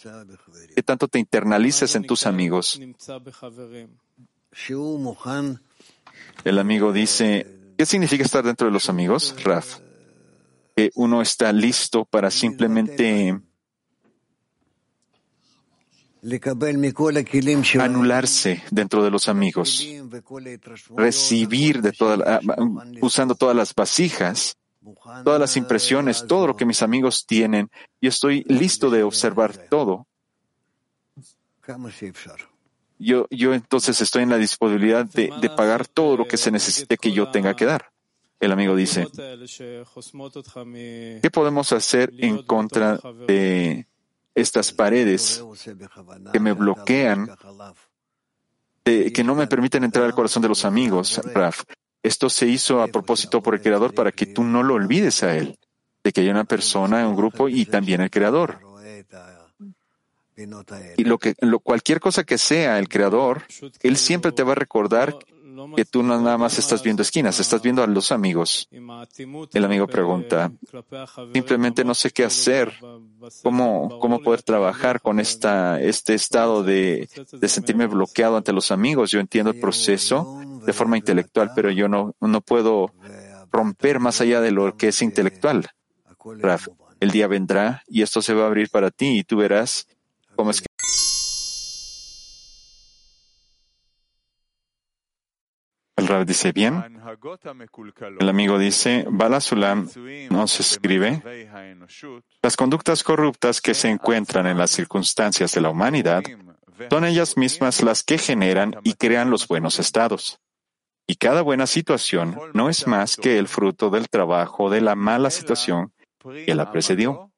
qué tanto te internalices en tus amigos. El amigo dice, ¿qué significa estar dentro de los amigos, Raf? Que uno está listo para simplemente anularse dentro de los amigos, recibir de toda, usando todas las vasijas, todas las impresiones, todo lo que mis amigos tienen, y estoy listo de observar todo. Yo, yo entonces estoy en la disponibilidad de, de pagar todo lo que se necesite que yo tenga que dar. El amigo dice, ¿qué podemos hacer en contra de estas paredes que me bloquean, que no me permiten entrar al corazón de los amigos, Raf? Esto se hizo a propósito por el Creador para que tú no lo olvides a Él, de que hay una persona, un grupo y también el Creador. Y lo que, cualquier cosa que sea el Creador, Él siempre te va a recordar que tú no nada más estás viendo esquinas, estás viendo a los amigos. El amigo pregunta, simplemente no sé qué hacer, cómo, cómo poder trabajar con esta, este estado de, de sentirme bloqueado ante los amigos. Yo entiendo el proceso de forma intelectual, pero yo no, no puedo romper más allá de lo que es intelectual. el día vendrá y esto se va a abrir para ti y tú verás cómo es que Dice bien. El amigo dice, Bala Sulam nos escribe, las conductas corruptas que se encuentran en las circunstancias de la humanidad son ellas mismas las que generan y crean los buenos estados. Y cada buena situación no es más que el fruto del trabajo de la mala situación que la precedió.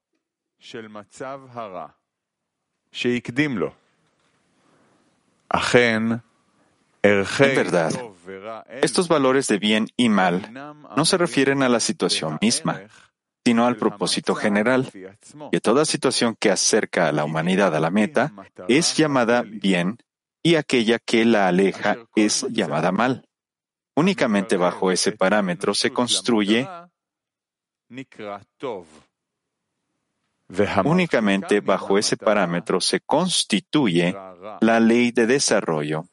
En verdad, estos valores de bien y mal no se refieren a la situación misma, sino al propósito general, que toda situación que acerca a la humanidad a la meta es llamada bien y aquella que la aleja es llamada mal. Únicamente bajo ese parámetro se construye Únicamente bajo ese parámetro se constituye la ley de desarrollo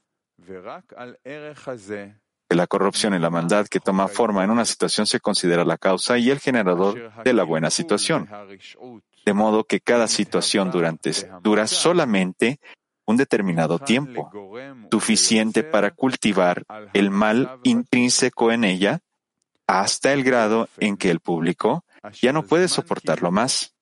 la corrupción y la maldad que toma forma en una situación se considera la causa y el generador de la buena situación. De modo que cada situación durante, dura solamente un determinado tiempo, suficiente para cultivar el mal intrínseco en ella hasta el grado en que el público ya no puede soportarlo más.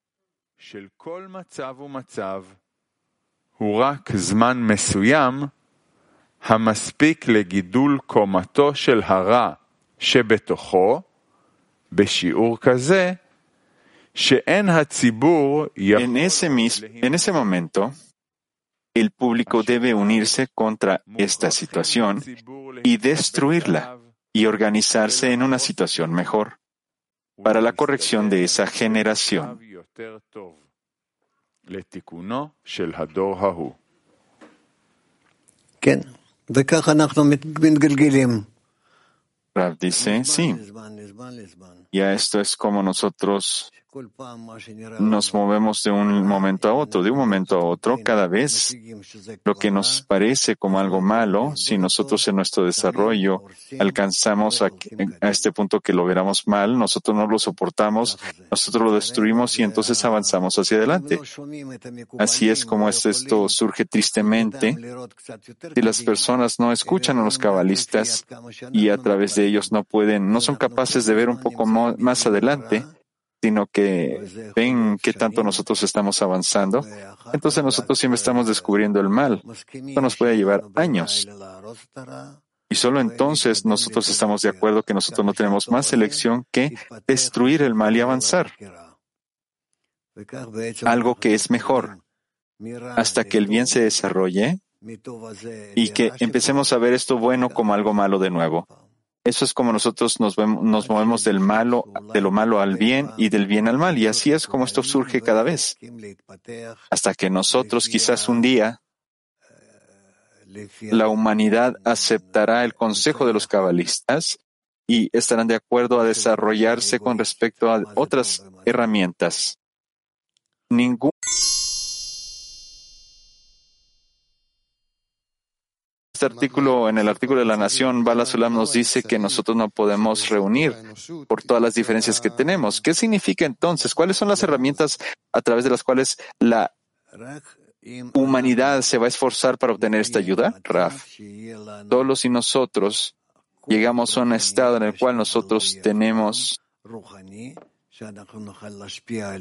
En ese, mismo, en ese momento, el público debe unirse contra esta situación y destruirla y organizarse en una situación mejor para la corrección de esa generación. Rav dice, sí. Y esto es como nosotros nos movemos de un momento a otro, de un momento a otro, cada vez lo que nos parece como algo malo, si nosotros en nuestro desarrollo alcanzamos a, este punto que lo veramos mal, nosotros no lo soportamos, nosotros lo destruimos y entonces avanzamos hacia adelante. Así es como esto surge tristemente si las personas no escuchan a los cabalistas y a través de ellos no pueden, no son capaces de ver un poco más adelante sino que ven qué tanto nosotros estamos avanzando, entonces nosotros siempre estamos descubriendo el mal. Esto nos puede llevar años. Y solo entonces nosotros estamos de acuerdo que nosotros no tenemos más elección que destruir el mal y avanzar. Algo que es mejor, hasta que el bien se desarrolle y que empecemos a ver esto bueno como algo malo de nuevo. Eso es como nosotros nos, movemos del malo, de lo malo al bien y del bien al mal. Y así es como esto surge cada vez. Hasta que nosotros quizás un día la humanidad aceptará el consejo de los cabalistas y estarán de acuerdo a desarrollarse con respecto a otras herramientas. Ningún este artículo, en el artículo de la Nación, Bala Sulam nos dice que nosotros no podemos reunir por todas las diferencias que tenemos. ¿Qué significa entonces? ¿Cuáles son las herramientas a través de las cuales la humanidad se va a esforzar para obtener esta ayuda, Raf. Solo si nosotros llegamos a un estado en el cual nosotros tenemos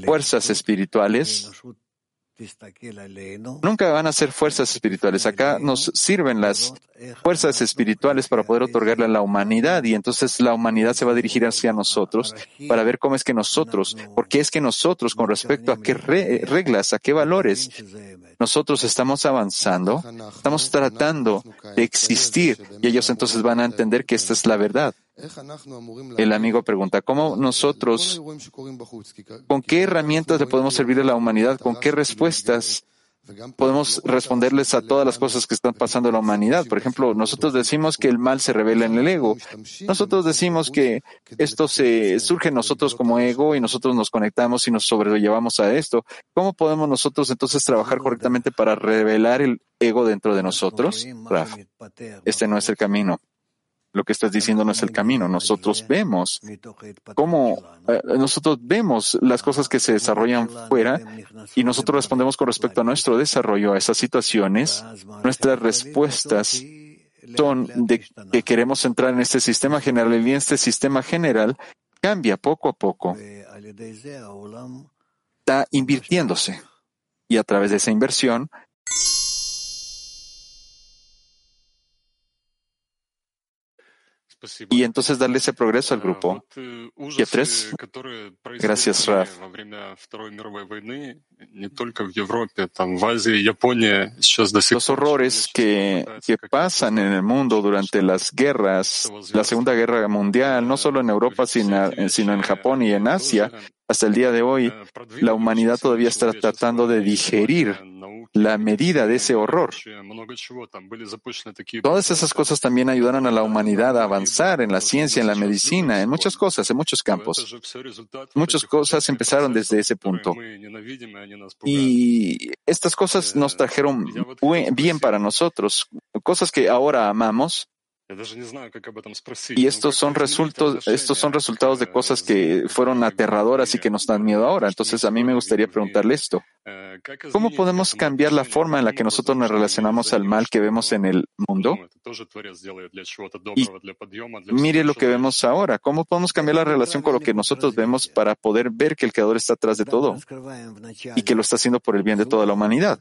fuerzas espirituales, Nunca van a ser fuerzas espirituales. Acá nos sirven las fuerzas espirituales para poder otorgarle a la humanidad y entonces la humanidad se va a dirigir hacia nosotros para ver cómo es que nosotros, porque es que nosotros con respecto a qué reglas, a qué valores nosotros estamos avanzando, estamos tratando de existir y ellos entonces van a entender que esta es la verdad. El amigo pregunta, ¿cómo nosotros, con qué herramientas le podemos servir a la humanidad? ¿Con qué respuestas podemos responderles a todas las cosas que están pasando en la humanidad? Por ejemplo, nosotros decimos que el mal se revela en el ego. Nosotros decimos que esto se surge en nosotros como ego y nosotros nos conectamos y nos sobrellevamos a esto. ¿Cómo podemos nosotros entonces trabajar correctamente para revelar el ego dentro de nosotros? este no es el camino lo que estás diciendo no es el camino. Nosotros vemos cómo, eh, nosotros vemos las cosas que se desarrollan fuera y nosotros respondemos con respecto a nuestro desarrollo a esas situaciones. Nuestras respuestas son de que queremos entrar en este sistema general y este sistema general cambia poco a poco. Está invirtiéndose. Y a través de esa inversión, y entonces darle ese progreso al grupo. Y tres, gracias, Raf. Los horrores que, que pasan en el mundo durante las guerras, la Segunda Guerra Mundial, no solo en Europa, sino, sino en Japón y en Asia, hasta el día de hoy, la humanidad todavía está tratando de digerir la medida de ese horror. Todas esas cosas también ayudaron a la humanidad a avanzar en la ciencia, en la medicina, en muchas cosas, en muchos campos. Muchas cosas empezaron desde ese punto. Y estas cosas nos trajeron bien para nosotros, cosas que ahora amamos, y estos son, resultados, estos son resultados de cosas que fueron aterradoras y que nos dan miedo ahora. Entonces, a mí me gustaría preguntarle esto. ¿Cómo podemos cambiar la forma en la que nosotros nos relacionamos al mal que vemos en el mundo? Y mire lo que vemos ahora. ¿Cómo podemos cambiar la relación con lo que nosotros vemos para poder ver que el Creador está atrás de todo y que lo está haciendo por el bien de toda la humanidad?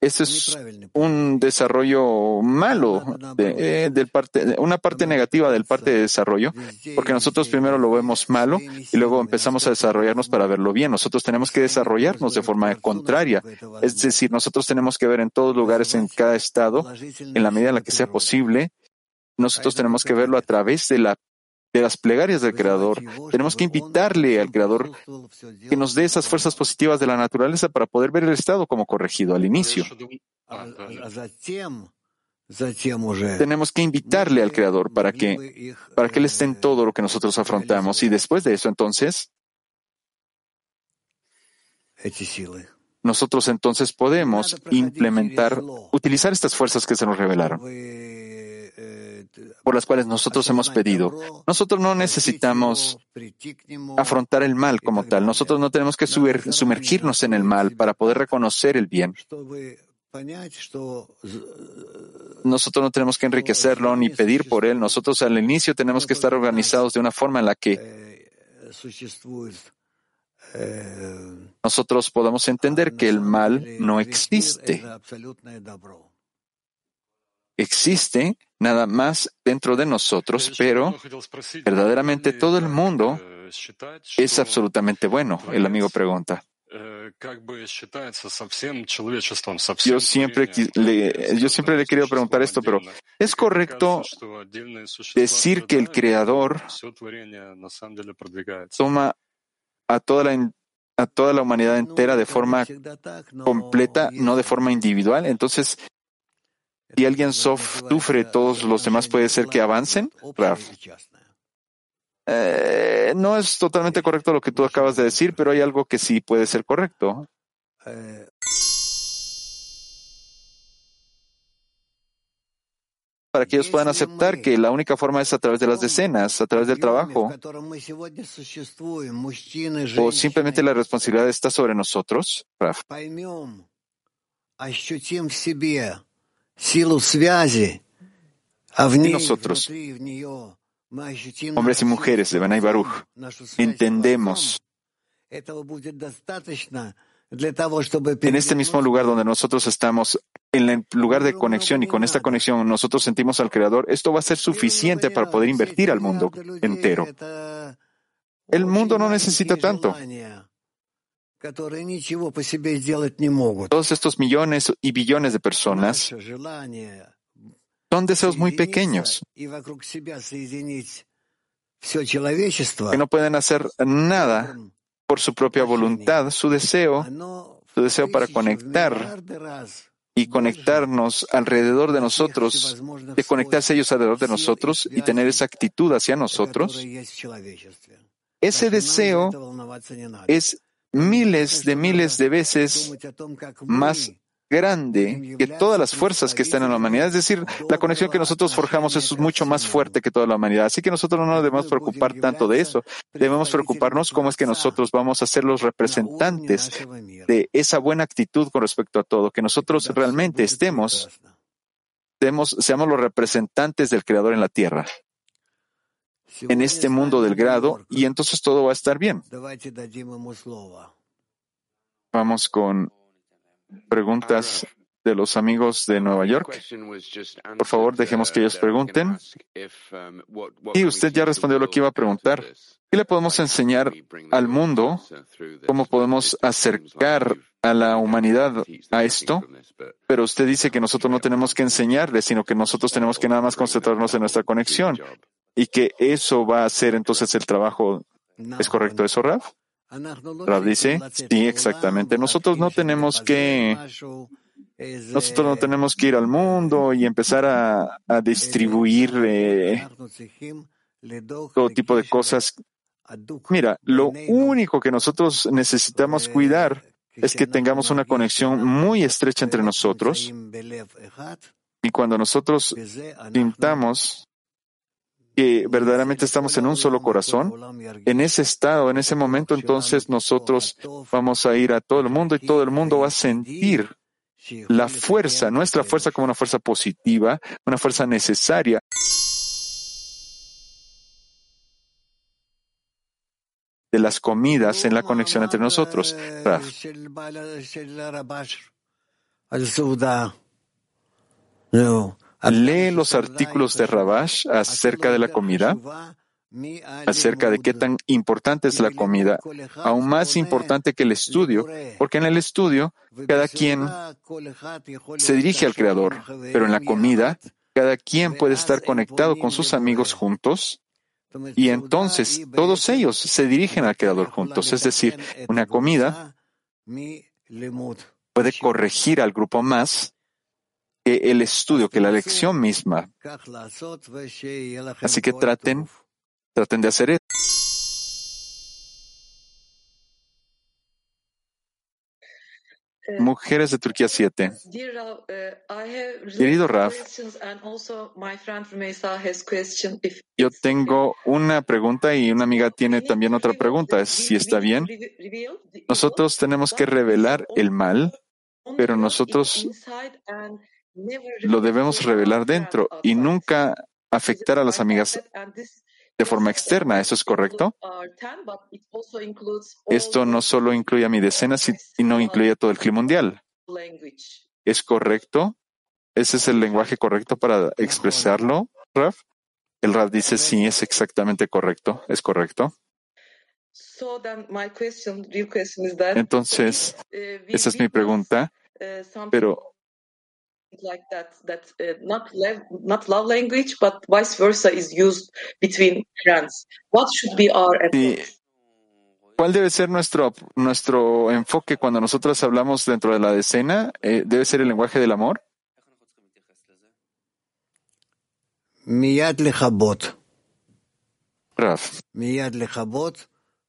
Ese es un desarrollo malo, de, eh, del parte, una parte negativa del parte de desarrollo, porque nosotros primero lo vemos malo y luego empezamos a desarrollarnos para verlo bien. Nosotros tenemos que desarrollarnos de forma contraria. Es decir, nosotros tenemos que ver en todos lugares, en cada estado, en la medida en la que sea posible, nosotros tenemos que verlo a través de la de las plegarias del Creador. Tenemos que invitarle al Creador que nos dé esas fuerzas positivas de la naturaleza para poder ver el estado como corregido al inicio. Tenemos que invitarle al Creador para que, para que Él esté en todo lo que nosotros afrontamos. Y después de eso, entonces, nosotros entonces podemos implementar, utilizar estas fuerzas que se nos revelaron por las cuales nosotros hemos pedido. Nosotros no necesitamos afrontar el mal como tal. Nosotros no tenemos que sumergirnos en el mal para poder reconocer el bien. Nosotros no tenemos que enriquecerlo ni pedir por él. Nosotros al inicio tenemos que estar organizados de una forma en la que nosotros podamos entender que el mal no existe existe nada más dentro de nosotros, pero verdaderamente todo el mundo es absolutamente bueno, el amigo pregunta. Yo siempre, le, yo siempre le he querido preguntar esto, pero ¿es correcto decir que el Creador toma a toda la, a toda la humanidad entera de forma completa, no de forma individual? Entonces, si alguien sufre, todos los demás puede ser que avancen. Eh, no es totalmente correcto lo que tú acabas de decir, pero hay algo que sí puede ser correcto. para que ellos puedan aceptar que la única forma es a través de las decenas, a través del trabajo. O simplemente la responsabilidad está sobre nosotros, Raf. Y nosotros, hombres y mujeres de Benay Baruch, entendemos en este mismo lugar donde nosotros estamos, en el lugar de conexión y con esta conexión nosotros sentimos al Creador, esto va a ser suficiente para poder invertir al mundo entero. El mundo no necesita tanto. Todos estos millones y billones de personas son deseos muy pequeños que no pueden hacer nada por su propia voluntad, su deseo, su deseo para conectar y conectarnos alrededor de nosotros, de conectarse ellos alrededor de nosotros y tener esa actitud hacia nosotros, ese deseo es miles de miles de veces más grande que todas las fuerzas que están en la humanidad. Es decir, la conexión que nosotros forjamos es mucho más fuerte que toda la humanidad. Así que nosotros no nos debemos preocupar tanto de eso. Debemos preocuparnos cómo es que nosotros vamos a ser los representantes de esa buena actitud con respecto a todo, que nosotros realmente estemos, seamos los representantes del Creador en la tierra en este mundo del grado y entonces todo va a estar bien. Vamos con preguntas de los amigos de Nueva York. Por favor, dejemos que ellos pregunten. Y usted ya respondió lo que iba a preguntar. ¿Qué le podemos enseñar al mundo? ¿Cómo podemos acercar a la humanidad a esto? Pero usted dice que nosotros no tenemos que enseñarle, sino que nosotros tenemos que nada más concentrarnos en nuestra conexión y que eso va a ser entonces el trabajo. ¿Es correcto eso, Raf? Raf dice, sí, exactamente. Nosotros no tenemos que, nosotros no tenemos que ir al mundo y empezar a, distribuir eh, todo tipo de cosas. Mira, lo único que nosotros necesitamos cuidar es que tengamos una conexión muy estrecha entre nosotros. Y cuando nosotros pintamos que verdaderamente estamos en un solo corazón, en ese estado, en ese momento, entonces nosotros vamos a ir a todo el mundo y todo el mundo va a sentir la fuerza, nuestra fuerza como una fuerza positiva, una fuerza necesaria. de las comidas en la conexión entre nosotros. Lee los artículos de Rabash acerca de la comida, acerca de qué tan importante es la comida, aún más importante que el estudio, porque en el estudio cada quien se dirige al Creador, pero en la comida cada quien puede estar conectado con sus amigos juntos y entonces todos ellos se dirigen al Creador juntos. Es decir, una comida puede corregir al grupo más que el estudio, que la lección misma. Así que traten, traten de hacer eso. Mujeres de Turquía 7. Querido Raf, yo tengo una pregunta y una amiga tiene también otra pregunta. Si está bien, nosotros tenemos que revelar el mal, pero nosotros lo debemos revelar dentro y nunca afectar a las amigas de forma externa. ¿Eso es correcto? Esto no solo incluye a mi decena, sino incluye a todo el clima mundial. ¿Es correcto? ¿Ese es el lenguaje correcto para expresarlo, Raf? El Raf dice sí, es exactamente correcto. ¿Es correcto? Entonces, esa es mi pregunta. Pero like that that uh, not love not love language but vice versa is used between friends what should be our approach? ¿Cuál debe ser nuestro nuestro enfoque cuando nosotros hablamos dentro de la decena? Eh, ¿Debe ser el lenguaje del amor? Raf.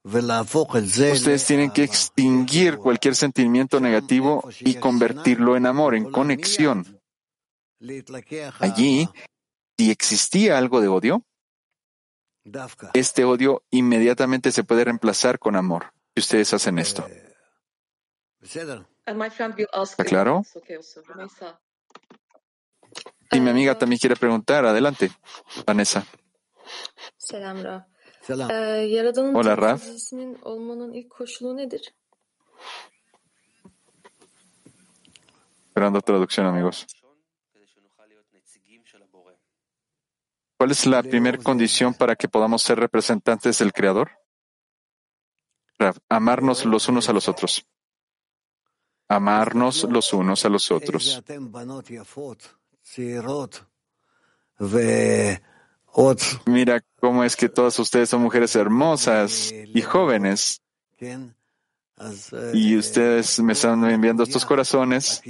Ustedes tienen que extinguir cualquier sentimiento negativo y convertirlo en amor, en conexión. Allí si existía algo de odio, este odio inmediatamente se puede reemplazar con amor. Si ustedes hacen esto. ¿Está claro? Y mi amiga también quiere preguntar. Adelante, Vanessa. Hola, Raf. Esperando traducción, amigos. ¿Cuál es la primera condición para que podamos ser representantes del Creador? amarnos los unos a los otros. Amarnos los unos a los otros. Mira cómo es que todas ustedes son mujeres hermosas y jóvenes. Y ustedes me están enviando estos corazones.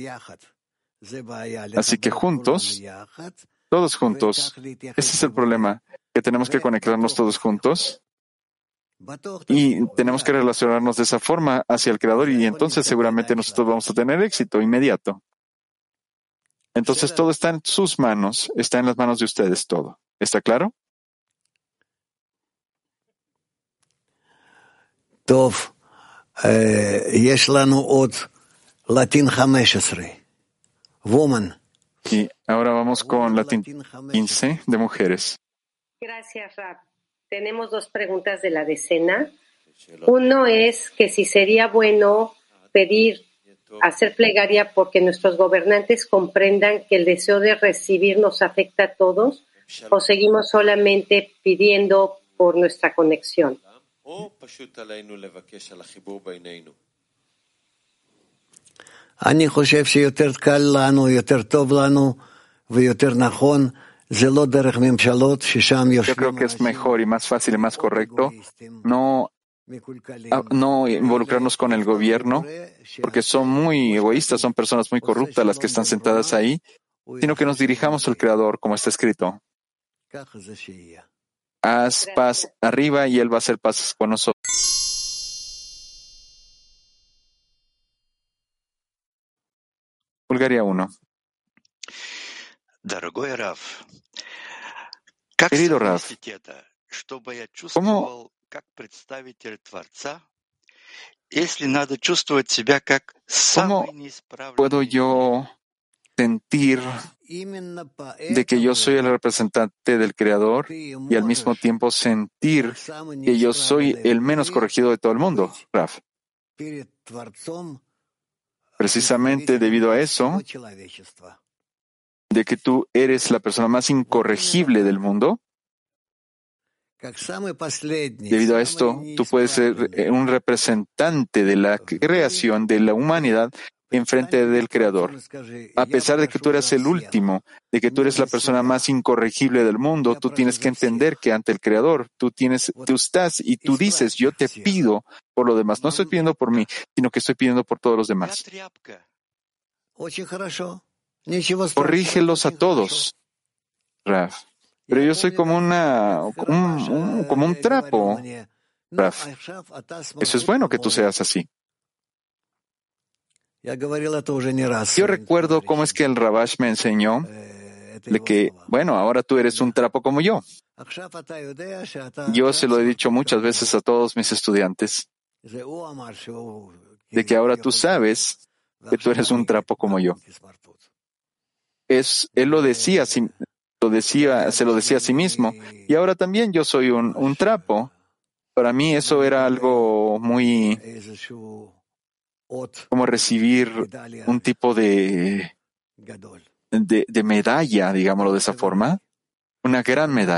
Así que juntos, todos juntos, ese es el problema, que tenemos que conectarnos todos juntos y tenemos que relacionarnos de esa forma hacia el Creador y entonces seguramente nosotros vamos a tener éxito inmediato. Entonces todo está en sus manos, está en las manos de ustedes todo. ¿Está claro? Y ahora vamos con latín 15 de mujeres. Gracias, Rab. Tenemos dos preguntas de la decena. Uno es que si sería bueno pedir, hacer plegaria porque nuestros gobernantes comprendan que el deseo de recibir nos afecta a todos o seguimos solamente pidiendo por nuestra conexión. Yo creo que es mejor y más fácil y más correcto no, no involucrarnos con el gobierno, porque son muy egoístas, son personas muy corruptas las que están sentadas ahí, sino que nos dirijamos al Creador, como está escrito. Haz paz arriba y Él va a hacer paz con nosotros. Bulgaria 1. Querido Raf, ¿cómo puedo yo sentir de que yo soy el representante del Creador y al mismo tiempo sentir que yo soy el menos corregido de todo el mundo, Raf? Precisamente debido a eso, de que tú eres la persona más incorregible del mundo, debido a esto, tú puedes ser eh, un representante de la creación de la humanidad en frente del Creador. A pesar de que tú eres el último, de que tú eres la persona más incorregible del mundo, tú tienes que entender que ante el Creador tú tienes, tú estás y tú dices, yo te pido por lo demás. No estoy pidiendo por mí, sino que estoy pidiendo por todos los demás. Corrígelos a todos, Raf. Pero yo soy como una, un, como un trapo, Raf. Eso es bueno que tú seas así. Yo recuerdo cómo es que el Rabash me enseñó de que, bueno, ahora tú eres un trapo como yo. Yo se lo he dicho muchas veces a todos mis estudiantes, de que ahora tú sabes que tú eres un trapo como yo es, él lo decía, lo decía, se lo decía a sí mismo. Y ahora también yo soy un, un trapo. Para mí eso era algo muy como recibir un tipo de, de, de medalla, digámoslo de esa forma, una gran medalla.